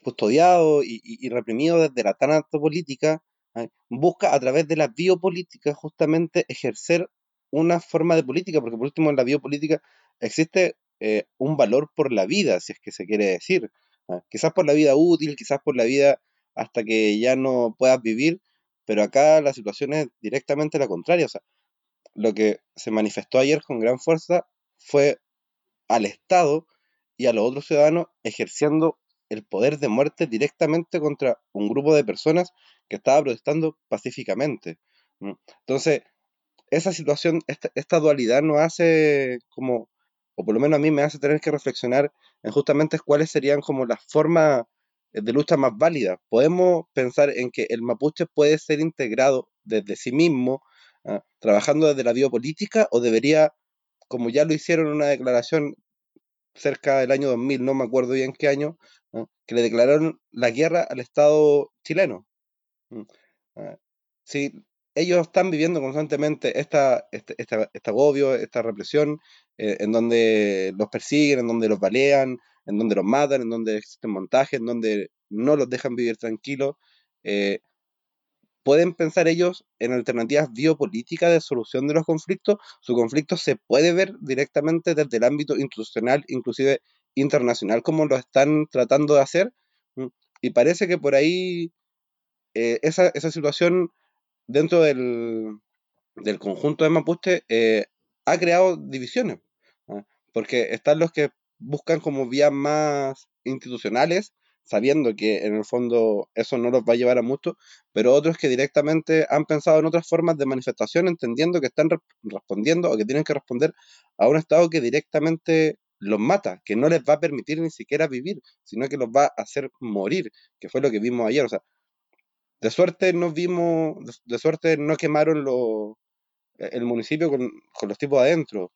custodiado y, reprimido desde la tanatopolítica, ¿ah? busca a través de la biopolítica justamente ejercer una forma de política, porque por último en la biopolítica existe eh, un valor por la vida, si es que se quiere decir. Quizás por la vida útil, quizás por la vida hasta que ya no puedas vivir, pero acá la situación es directamente la contraria. O sea, lo que se manifestó ayer con gran fuerza fue al Estado y a los otros ciudadanos ejerciendo el poder de muerte directamente contra un grupo de personas que estaba protestando pacíficamente. ¿no? Entonces, esa situación, esta, dualidad nos hace como, o por lo menos a mí me hace tener que reflexionar en justamente cuáles serían como las formas de lucha más válidas. Podemos pensar en que el mapuche puede ser integrado desde sí mismo, ah, trabajando desde la biopolítica, o debería, como ya lo hicieron en una declaración cerca del año 2000, no me acuerdo bien qué año, ¿no? que le declararon la guerra al Estado chileno. Mm, ah, Sí, ellos están viviendo constantemente esta, este, esta- este agobio, esta represión, eh, en donde los persiguen, en donde los balean, en donde los matan, en donde existen montajes, en donde no los dejan vivir tranquilos. eh, ¿Pueden pensar ellos en alternativas biopolíticas de solución de los conflictos? Su conflicto se puede ver directamente desde el ámbito institucional, inclusive internacional, como lo están tratando de hacer. Y parece que por ahí eh, esa, esa situación dentro del, del conjunto de Mapuche eh, ha creado divisiones, ¿ah? porque están los que buscan como vías más institucionales, sabiendo que en el fondo eso no los va a llevar a mucho, pero otros que directamente han pensado en otras formas de manifestación, entendiendo que están re- respondiendo o que tienen que responder a un Estado que directamente los mata, que no les va a permitir ni siquiera vivir, sino que los va a hacer morir, que fue lo que vimos ayer. O sea, de suerte no vimos, de, suerte no quemaron los el municipio con, con los tipos adentro.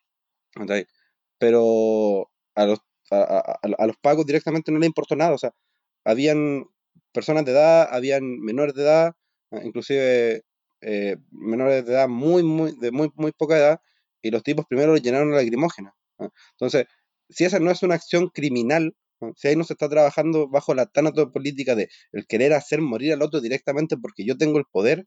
Pero a los, a, a- a- los pagos directamente no le importó nada. O sea, habían personas de edad, habían menores de edad, ah, inclusive eh, menores de edad muy, muy, de muy, muy poca edad, y los tipos primero los llenaron de lacrimógena. ¿ah? Entonces, si esa no es una acción criminal, ¿ah? si ahí no se está trabajando bajo la política de el querer hacer morir al otro directamente porque yo tengo el poder,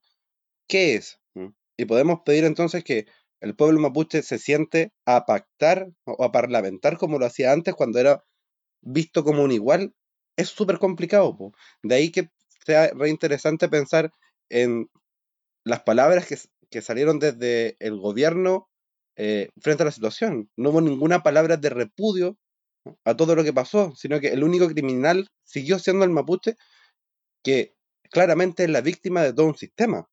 ¿qué es? ¿Mm? Y podemos pedir entonces que el pueblo mapuche se siente a pactar o a parlamentar como lo hacía antes cuando era visto como un igual, es súper complicado. De ahí que sea re interesante pensar en las palabras que, que salieron desde el gobierno eh, frente a la situación. No hubo ninguna palabra de repudio a todo lo que pasó, sino que el único criminal siguió siendo el mapuche, que claramente es la víctima de todo un sistema.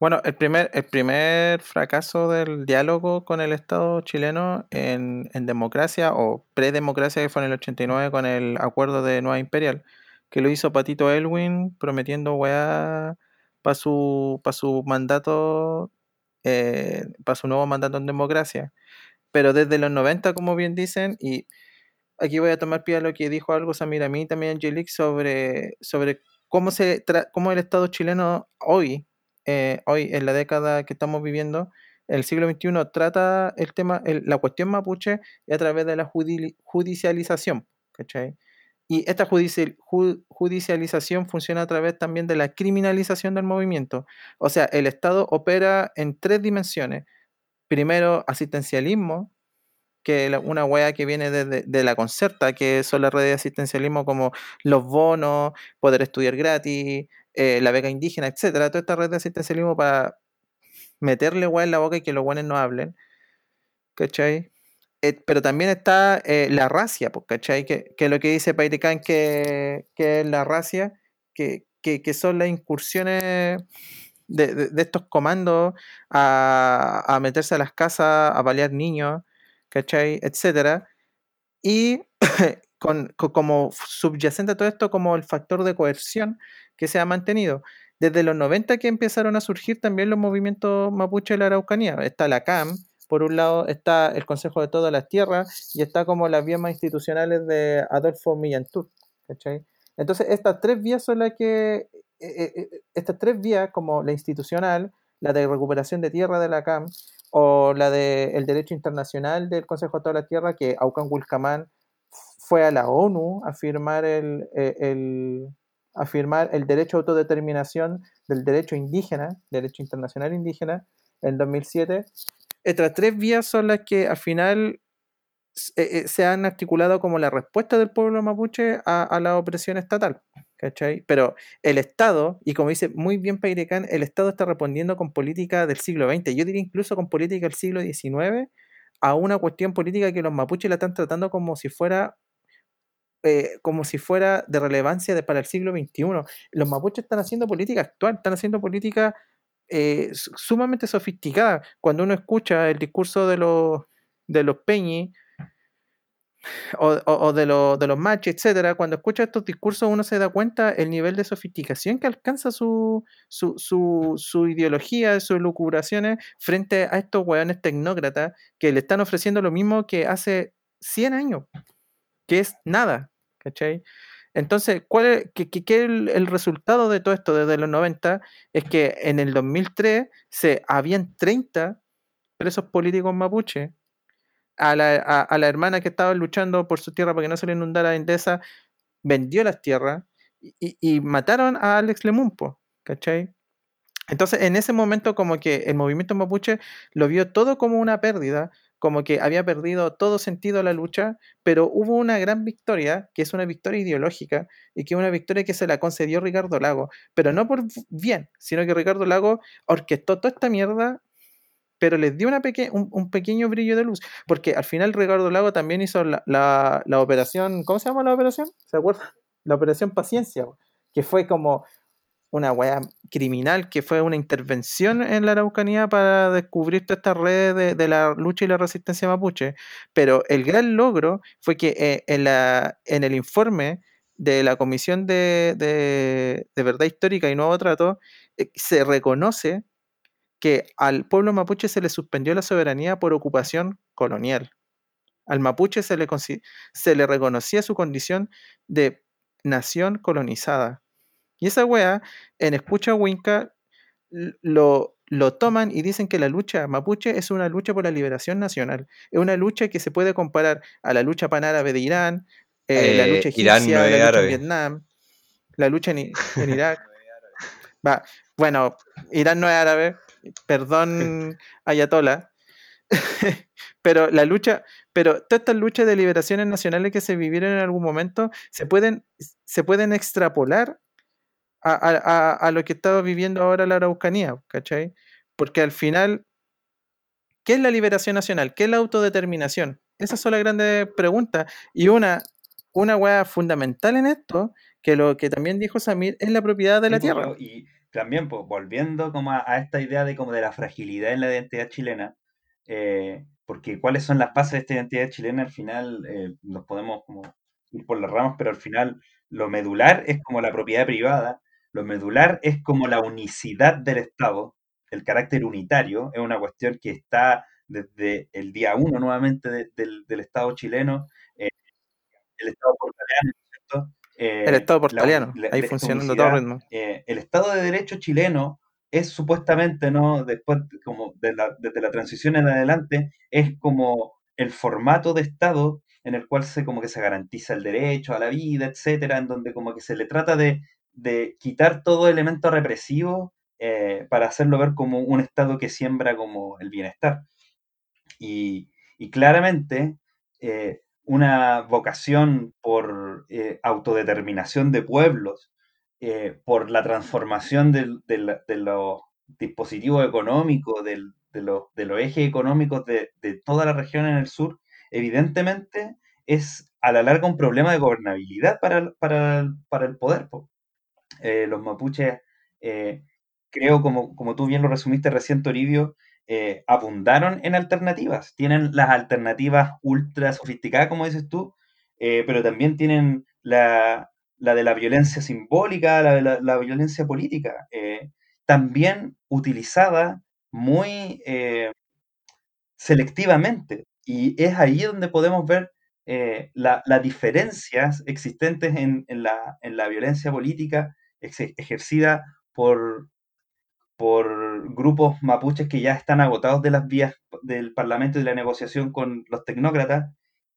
Bueno, el primer, el primer fracaso del diálogo con el Estado chileno en, democracia o predemocracia que fue en el 89 con el acuerdo de Nueva Imperial, que lo hizo Patito Elwin prometiendo weá para su, su mandato, para su nuevo mandato en democracia. Pero desde los 90, como bien dicen, y aquí voy a tomar pie a lo que dijo algo Samir a mí también Angelique sobre, sobre cómo, se tra- cómo el Estado chileno hoy, eh, hoy en la década que estamos viviendo, en el siglo XXI, trata el tema, el- la cuestión mapuche a través de la judili- judicialización. ¿cachai? Y esta judici- ju- judicialización funciona a través también de la criminalización del movimiento. O sea, el Estado opera en tres dimensiones. Primero, asistencialismo, que la- una wea que viene desde de la concerta, que son las redes de asistencialismo como los bonos, poder estudiar gratis, eh, la beca indígena, etcétera, toda esta red de asistencialismo para meterle wea en la boca y que los buenos no hablen, ¿cachai? Eh, pero también está eh, la racia, pues, ¿cachai? Que, que lo que dice Pairicán que, que es la racia, que, que, que son las incursiones de, de- de estos comandos a, a meterse a las casas, a paliar niños, ¿cachai? Etcétera. Y con, co- como subyacente a todo esto, como el factor de coerción que se ha mantenido. Desde los 90 que empezaron a surgir también los movimientos mapuche de la Araucanía. Está la CAM, por un lado está el Consejo de Todas las Tierras y está como las vías más institucionales de Adolfo Millantur. ¿cachai? Entonces, estas tres vías son las que, eh, eh, eh, estas tres vías, como la institucional, la de recuperación de tierra de la CAM, o la del derecho internacional del Consejo de Todas las Tierras, que Aucan Wilcamán fue a la ONU a firmar el, eh, el- a firmar el derecho a autodeterminación del derecho indígena, derecho internacional indígena, en 2007. Estas tres vías son las que al final eh, eh, se han articulado como la respuesta del pueblo mapuche a la opresión estatal. ¿Cachai? Pero el Estado, y como dice muy bien Peirecán, el Estado está respondiendo con política del siglo XX, yo diría incluso con política del siglo XIX, a una cuestión política que los mapuches la están tratando como si fuera eh, como si fuera de relevancia para el siglo XXI. Los mapuches están haciendo política actual, están haciendo política eh, su- sumamente sofisticada. Cuando uno escucha el discurso de los, de los peñi o, de, los de los machos, etcétera, cuando escucha estos discursos uno se da cuenta el nivel de sofisticación que alcanza su, su, su, su ideología, sus lucubraciones frente a estos hueones tecnócratas que le están ofreciendo lo mismo que hace 100 años que es nada, ¿cachai? Entonces, ¿cuál es, el resultado de todo esto desde los 90? Es que en el 2003 se, habían 30 presos políticos mapuche. A la, a, la hermana que estaba luchando por su tierra para que no se le inundara Endesa, vendió las tierras y, y- y mataron a Alex Lemumpo, ¿cachai? Entonces, en ese momento, como que el movimiento mapuche lo vio todo como una pérdida, como que había perdido todo sentido la lucha, pero hubo una gran victoria, que es una victoria ideológica, y que es una victoria que se la concedió Ricardo Lago, pero no por bien, sino que Ricardo Lago orquestó toda esta mierda, pero les dio una un, pequeño brillo de luz, porque al final Ricardo Lago también hizo la, operación, ¿cómo se llama la operación? ¿Se acuerdan? La operación Paciencia, que fue como una weá criminal que fue una intervención en la Araucanía para descubrir todas estas redes de, la lucha y la resistencia mapuche. Pero el gran logro fue que eh, en, el informe de la Comisión de Verdad Histórica y Nuevo Trato eh, se reconoce que al pueblo mapuche se le suspendió la soberanía por ocupación colonial. Al mapuche se le, se le reconocía su condición de nación colonizada. Y esa wea, en Escucha Winca, lo, lo toman y dicen que la lucha mapuche es una lucha por la liberación nacional. Es una lucha que se puede comparar a la lucha panárabe de Irán, eh, la Eh, lucha Irán egipcia, no es la lucha árabe. en Vietnam, la lucha en, Irak. Va, bueno, Irán no es árabe, perdón, Ayatola, pero la lucha, pero todas estas luchas de liberaciones nacionales que se vivieron en algún momento se pueden, se pueden extrapolar a, lo que estaba viviendo ahora la Araucanía, ¿cachai? Porque al final, ¿qué es la liberación nacional? ¿Qué es la autodeterminación? Esas son las grandes preguntas. Y una, una hueá fundamental en esto, que lo que también dijo Samir, es la propiedad de la tierra. Y también, pues, volviendo como a, esta idea de como de la fragilidad en la identidad chilena, eh, porque cuáles son las bases de esta identidad chilena, al final eh, nos podemos como ir por las ramas, pero al final lo medular es como la propiedad privada, lo medular es como la unicidad del Estado, el carácter unitario, es una cuestión que está desde el día uno nuevamente del, Estado chileno, eh, el Estado portaliano, ¿cierto? El Estado portaliano, ahí funcionando todo ritmo. el Estado de Derecho chileno es supuestamente, ¿no? Después, como de la, desde la transición en adelante, es como el formato de Estado en el cual se como que se garantiza el derecho a la vida, etcétera, en donde como que se le trata de, quitar todo elemento represivo eh, para hacerlo ver como un Estado que siembra como el bienestar. Y, claramente eh, una vocación por eh, autodeterminación de pueblos eh, por la transformación de los dispositivos económicos, de, los, ejes económicos de, toda la región en el sur, evidentemente es a la larga un problema de gobernabilidad para, el poder. Eh, los mapuches, creo, como, como tú bien lo resumiste recién, Toribio, abundaron en alternativas. Tienen las alternativas ultra sofisticadas, como dices tú, pero también tienen la, la de la violencia simbólica, la de la, violencia política, eh, también utilizada muy eh, selectivamente. Y es ahí donde podemos ver eh, las diferencias existentes en, la, violencia política ejercida por, por grupos mapuches que ya están agotados de las vías del Parlamento y de la negociación con los tecnócratas,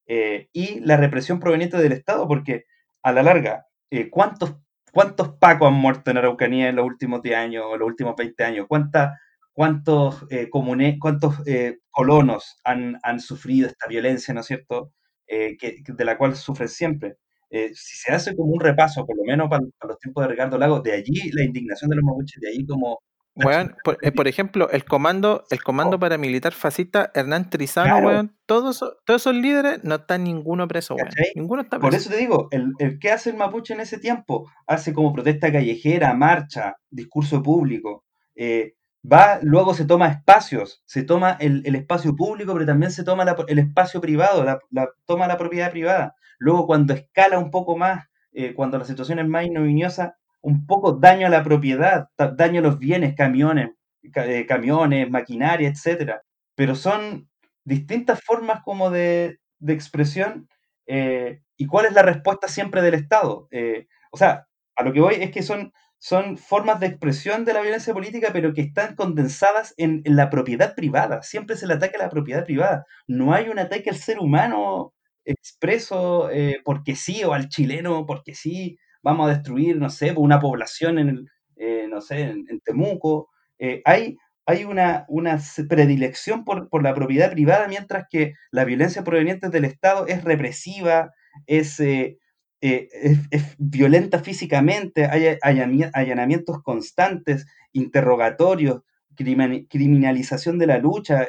y la represión proveniente del Estado, porque a la larga eh, ¿cuántos, ¿cuántos pacos han muerto en Araucanía en los últimos 10 años o los últimos 20 años? ¿Cuántos, eh, cuántos eh, colonos han, sufrido esta violencia, ¿no es cierto? de la cual sufren siempre. si se hace como un repaso, por lo menos para, los tiempos de Ricardo Lago, de allí la indignación de los mapuches, de allí como eh, por, ejemplo, el comando, el comando oh. paramilitar fascista Hernán Trizano, todos, todos esos líderes no están ninguno preso, Ninguno está Por eso te digo, el, el ¿qué hace el mapuche en ese tiempo? Hace como protesta callejera, marcha, discurso público. Eh, va, luego se toma espacios, se toma el, espacio público, pero también se toma el espacio privado, la, toma la propiedad privada. Luego, cuando escala un poco más, eh, cuando la situación es más ignominiosa, un poco daño a la propiedad, daño a los bienes, camiones, eh, camiones, maquinaria, etcétera. Pero son distintas formas como de, expresión eh, y cuál es la respuesta siempre del Estado. Eh, o sea, a lo que voy es que son, son formas de expresión de la violencia política, pero que están condensadas en, en, la propiedad privada. Siempre se le ataca a la propiedad privada. No hay un ataque al ser humano expreso porque sí, o al chileno porque sí, vamos a destruir, no sé, una población en, eh, no sé, en, Temuco. Eh, hay hay una, una predilección por, la propiedad privada, mientras que la violencia proveniente del Estado es represiva, es, eh, es, violenta físicamente, hay allanamientos constantes, interrogatorios, criminalización de la lucha,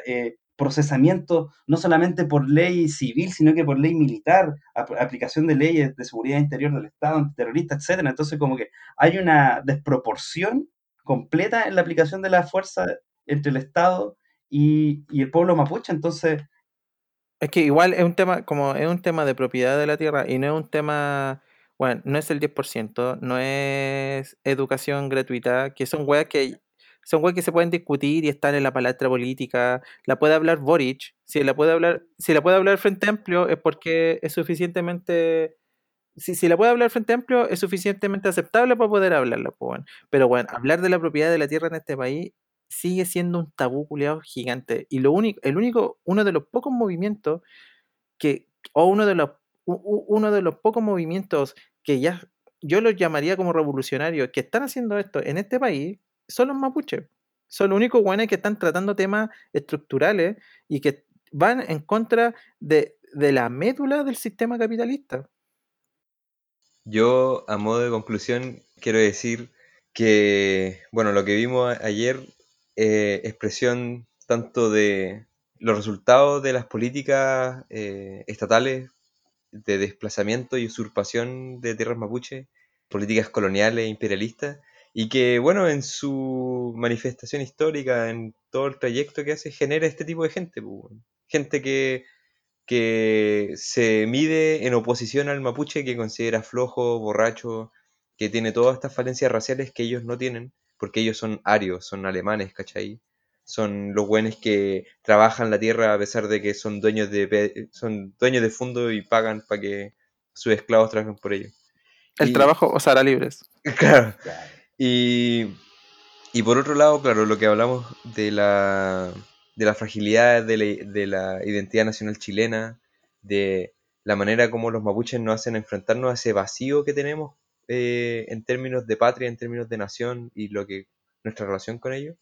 procesamiento no solamente por ley civil, sino que por ley militar, aplicación de leyes de seguridad interior del Estado, antiterrorista, etcétera. Entonces, como que hay una desproporción completa en la aplicación de la fuerza entre el Estado y, el pueblo mapuche. Entonces. Es que igual es un tema, como es un tema de propiedad de la tierra y no es un tema. Bueno, no es el 10%, no es educación gratuita, que son weas que son cosas que se pueden discutir y estar en la palestra política. La puede hablar Boric. Si la puede hablar, si la puede hablar Frente Amplio es porque es suficientemente. Si, si la puede hablar Frente Amplio es suficientemente aceptable para poder hablarla. Pues Pero bueno, hablar de la propiedad de la tierra en este país sigue siendo un tabú culiado gigante. Y lo único, el único, uno de los pocos movimientos que, o uno de los, uno de los pocos movimientos que ya yo los llamaría como revolucionarios que están haciendo esto en este país son los mapuches. son los únicos guanes que están tratando temas estructurales y que van en contra de, de la médula del sistema capitalista. Yo, a modo de conclusión, quiero decir que, bueno, lo que vimos ayer eh, expresión tanto de los resultados de las políticas eh, estatales de desplazamiento y usurpación de tierras mapuche, políticas coloniales e imperialistas, y que, bueno, en su manifestación histórica, en todo el trayecto que hace, genera este tipo de gente, pues, gente que, que se mide en oposición al mapuche, que considera flojo, borracho, que tiene todas estas falencias raciales que ellos no tienen, porque ellos son arios, son alemanes, ¿cachai? Son los buenos que trabajan la tierra a pesar de que son dueños de, son dueños de fondo y pagan para que sus esclavos trabajen por ellos. El trabajo os hará libres. Claro. Y, y, por otro lado, claro, lo que hablamos de la, de la fragilidad de la, de la identidad nacional chilena, de la manera como los mapuches nos hacen enfrentarnos a ese vacío que tenemos eh, en términos de patria, en términos de nación y lo que nuestra relación con ellos.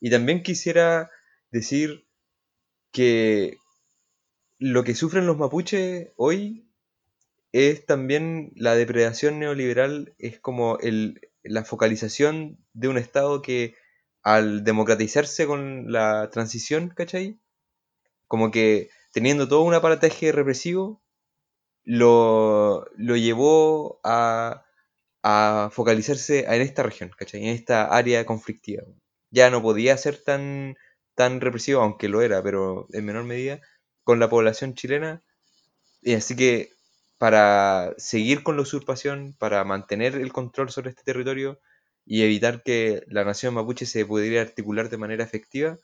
Y también quisiera decir que lo que sufren los mapuches hoy es también la depredación neoliberal, es como el, la focalización de un Estado que al democratizarse con la transición, ¿cachai? Como que teniendo todo un aparataje represivo, lo, lo llevó a, a, focalizarse en esta región, ¿cachai? En esta área conflictiva. Ya no podía ser tan, tan represivo, aunque lo era, pero en menor medida, con la población chilena. Y así que para seguir con la usurpación, para mantener el control sobre este territorio y evitar que la nación mapuche se pudiera articular de manera efectiva,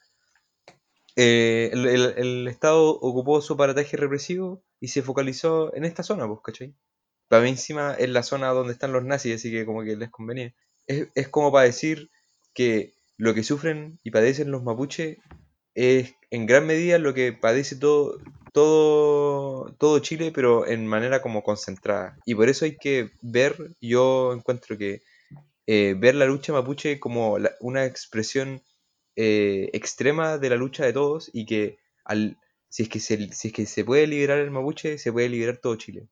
eh, el, Estado ocupó su aparataje represivo y se focalizó en esta zona, pues, ¿cachai? Para mí encima es la zona donde están los nazis, así que como que les convenía. Es, es como para decir que lo que sufren y padecen los mapuches es en gran medida lo que padece todo, todo, todo Chile, pero en manera como concentrada. Y por eso hay que ver, yo encuentro que eh, ver la lucha mapuche como una expresión eh, extrema de la lucha de todos y que al, si, es que se, si es que se puede liberar el mapuche, se puede liberar todo Chile.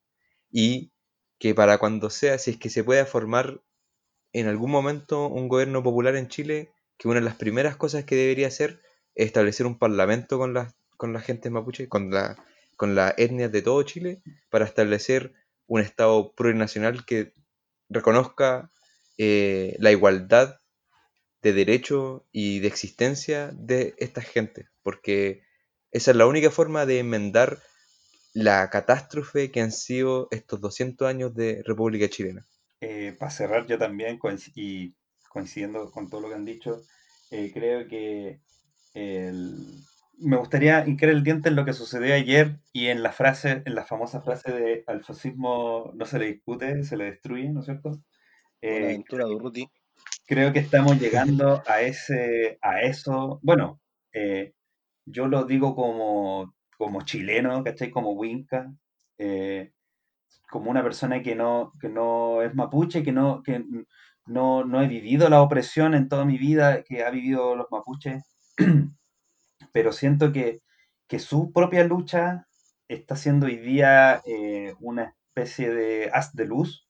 Y que para cuando sea, si es que se pueda formar en algún momento un gobierno popular en Chile, que una de las primeras cosas que debería hacer es establecer un parlamento con las con la gente mapuche, con la con las etnias de todo Chile, para establecer un Estado plurinacional que reconozca eh, la igualdad de derecho y de existencia de esta gente, porque esa es la única forma de enmendar la catástrofe que han sido estos 200 años de República Chilena. Eh, para cerrar yo también, y coincidiendo con todo lo que han dicho, eh, creo que me gustaría hincar el diente en lo que sucedió ayer y en la frase, en la famosa frase de al fascismo no se le discute, se le destruye, ¿no es cierto? Eh, creo que estamos llegando a ese, a eso. Bueno, eh, yo lo digo como, como chileno, ¿cachai? Como Winca, eh, como una persona que no, que no es mapuche, que no, que no, no he vivido la opresión en toda mi vida que ha vivido los mapuches, pero siento que, que su propia lucha está siendo hoy día una especie de haz de luz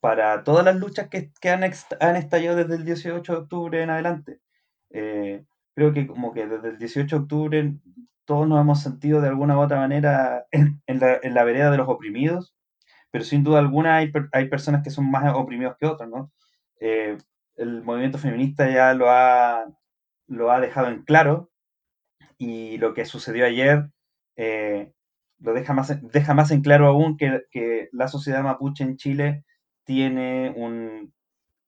para todas las luchas que, han, han, estallado desde el 18 de octubre en adelante. Eh, creo que como que desde el 18 de octubre todos nos hemos sentido de alguna u otra manera en, la, vereda de los oprimidos, pero sin duda alguna hay, hay personas que son más oprimidos que otros, ¿no? Eh, el movimiento feminista ya lo ha, lo ha dejado en claro y lo que sucedió ayer eh, lo deja más, deja más en claro aún que, que la sociedad mapuche en Chile tiene un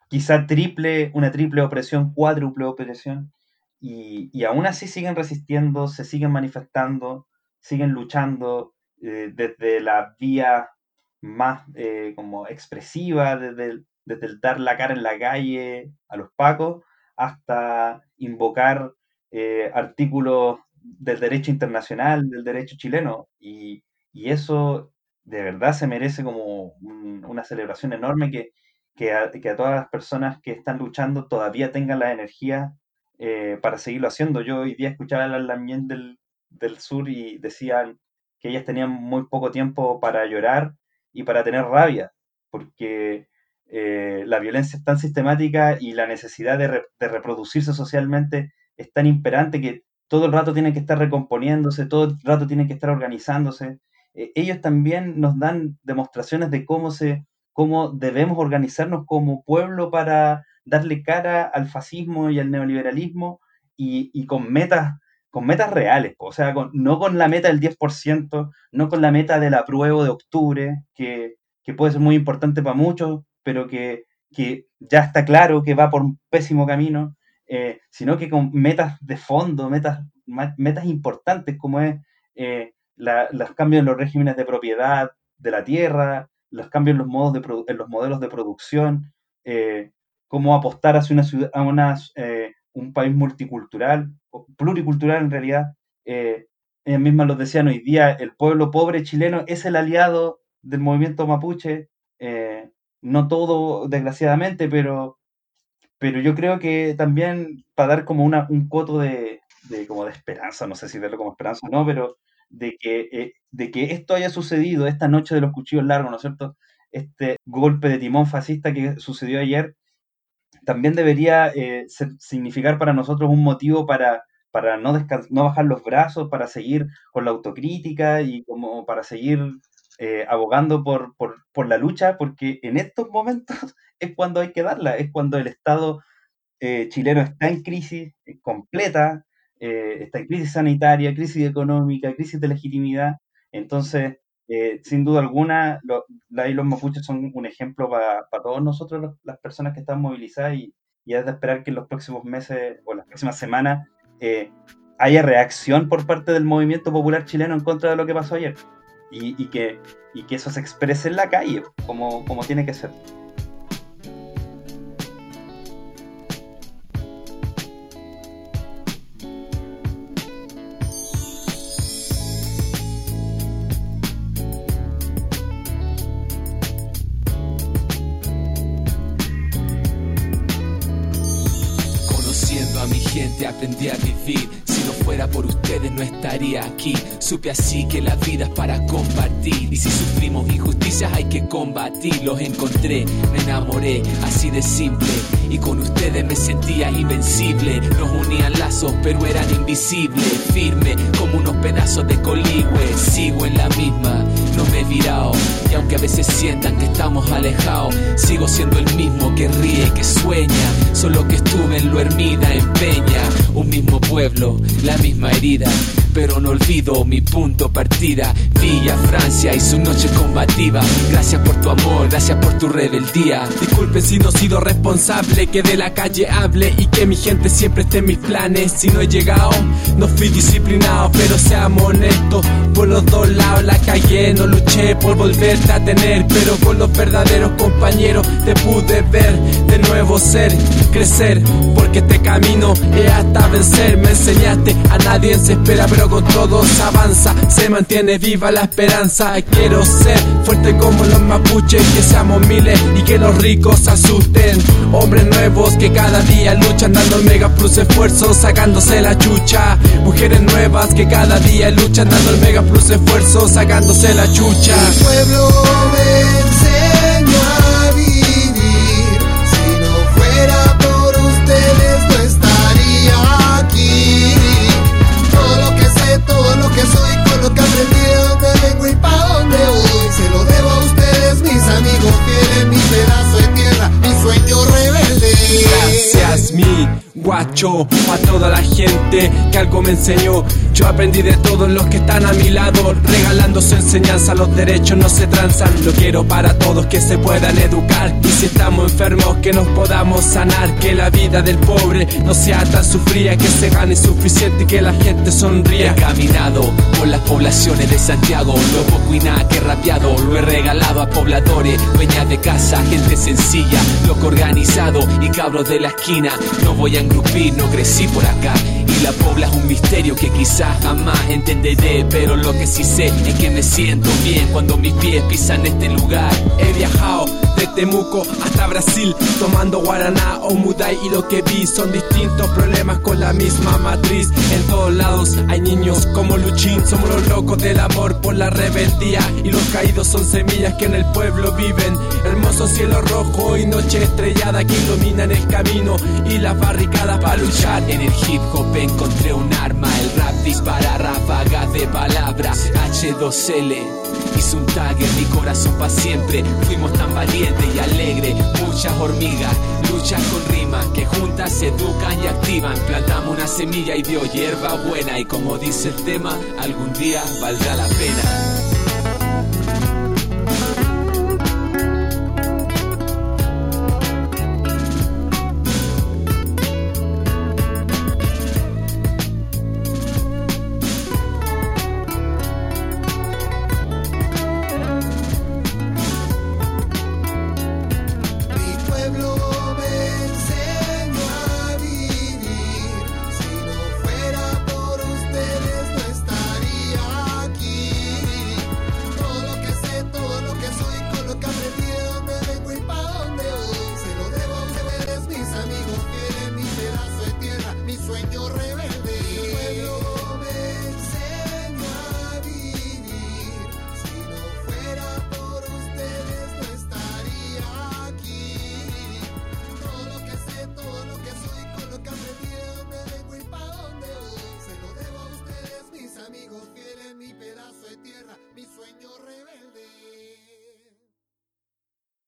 quizá triple, una triple opresión, cuádruple opresión, y, y aún así siguen resistiendo, se siguen manifestando, siguen luchando eh, desde la vía más eh, como expresiva, desde desde el, dar la cara en la calle a los pacos, hasta invocar eh, artículos del derecho internacional, del derecho chileno, y, y eso de verdad se merece como una celebración enorme que, que, a, todas las personas que están luchando todavía tengan la energía eh, para seguirlo haciendo. Yo hoy día escuchaba a las del, del sur y decían que ellas tenían muy poco tiempo para llorar y para tener rabia, porque eh, la violencia es tan sistemática y la necesidad de, de, reproducirse socialmente es tan imperante que todo el rato tienen que estar recomponiéndose, todo el rato tienen que estar organizándose. Eh, ellos también nos dan demostraciones de cómo, se, cómo debemos organizarnos como pueblo para darle cara al fascismo y al neoliberalismo y, y con metas con metas reales, o sea, no con la meta del 10%, no con la meta del apruebo de octubre, que, que puede ser muy importante para muchos, pero que, que, ya está claro que va por un pésimo camino, eh, sino que con metas de fondo, metas, metas importantes como es eh, los cambios en los regímenes de propiedad de la tierra, los cambios en los, modos de en los modelos de producción, eh, cómo apostar hacia una ciudad, a una, un país multicultural, pluricultural en realidad. Eh, ellas mismas lo decían hoy día, el pueblo pobre chileno es el aliado del movimiento mapuche, eh, no todo desgraciadamente, pero, pero yo creo que también para dar como una, un coto de, como de esperanza, no sé si verlo como esperanza no, pero de que, eh, de que esto haya sucedido esta noche de los cuchillos largos, ¿no es cierto? Este golpe de timón fascista que sucedió ayer, también debería eh, significar para nosotros un motivo para, para no, no bajar los brazos, para seguir con la autocrítica y como para seguir eh, abogando por, por, la lucha, porque en estos momentos es cuando hay que darla, es cuando el Estado eh, chileno está en crisis completa, está en crisis sanitaria, crisis económica, crisis de legitimidad. Entonces, eh, sin duda alguna, lo, los mapuches son un ejemplo para todos nosotros, las personas que están movilizadas, y, y, es de esperar que en los próximos meses o las próximas semanas eh, haya reacción por parte del movimiento popular chileno en contra de lo que pasó ayer y, y, que, y que eso se exprese en la calle como, como tiene que ser. Aquí. Supe así que la vida es para compartir. Y si sufrimos injusticias hay que combatir. Los encontré, me enamoré, así de simple. Y con ustedes me sentía invencible. Nos unían lazos, pero eran invisibles. Firme como unos pedazos de coligüe. Sigo en la misma, no me he virado. Y aunque a veces sientan que estamos alejados, sigo siendo el mismo que ríe, que sueña. Solo que estuve en lo hermida, en Peña. Un mismo pueblo, la misma herida pero no olvido mi punto partida. Villa Francia y su noche combativa. Gracias por tu amor, gracias por tu rebeldía. Disculpe si no he sido responsable, que de la calle hable y que mi gente siempre esté en mis planes. Si no he llegado, no fui disciplinado, pero seamos honestos. Por los dos lados la calle, no luché por volverte a tener, pero con los verdaderos compañeros te pude ver de nuevo ser, crecer, porque este camino es hasta vencer. Me enseñaste a nadie se espera, pero con todos avanza, se mantiene viva la esperanza. Quiero ser fuerte como los mapuches, que seamos miles y que los ricos asusten. Hombres nuevos que cada día luchan, dando el mega plus esfuerzo, sacándose la chucha. Mujeres nuevas que cada día luchan, dando el mega plus esfuerzo, sacándose la chucha. El pueblo sostiene mi pedazo de tierra, mi sueño rebelde. Gracias, mi guacho a toda la gente que algo me enseñó. Yo aprendí de todos los que están a mi lado, regalando su enseñanza. Los derechos no se transan. Lo quiero para todos que se puedan educar. Y si estamos enfermos, que nos podamos sanar. Que la vida del pobre no sea tan sufrida, que se gane suficiente y que la gente sonría. He caminado por las poblaciones de Santiago, lo poco y nada que rapeado. Lo he regalado a pobladores, dueñas de casa, gente sencilla, loco organizado y cabros de la esquina. No voy a no crecí por acá. Y la pobla es un misterio que quizás jamás entenderé. Pero lo que sí sé es que me siento bien cuando mis pies pisan este lugar. He viajado de Temuco hasta Brasil, tomando guaraná o mudai. Y lo que vi son distintos problemas con la misma matriz. En todos lados hay niños como Luchín. Somos los locos del amor por la rebeldía. Y los caídos son semillas que en el pueblo viven. Hermoso cielo rojo y noche estrellada que iluminan el camino y las barricadas para luchar. En el hip hop encontré un arma, el rap dispara ráfagas de palabras. H2L hizo un tag en mi corazón para siempre. Fuimos tan valientes y alegres, muchas hormigas, luchas con rimas que juntas se educan y activan. Plantamos una semilla y dio hierba buena y como dice el tema, algún día valdrá la pena.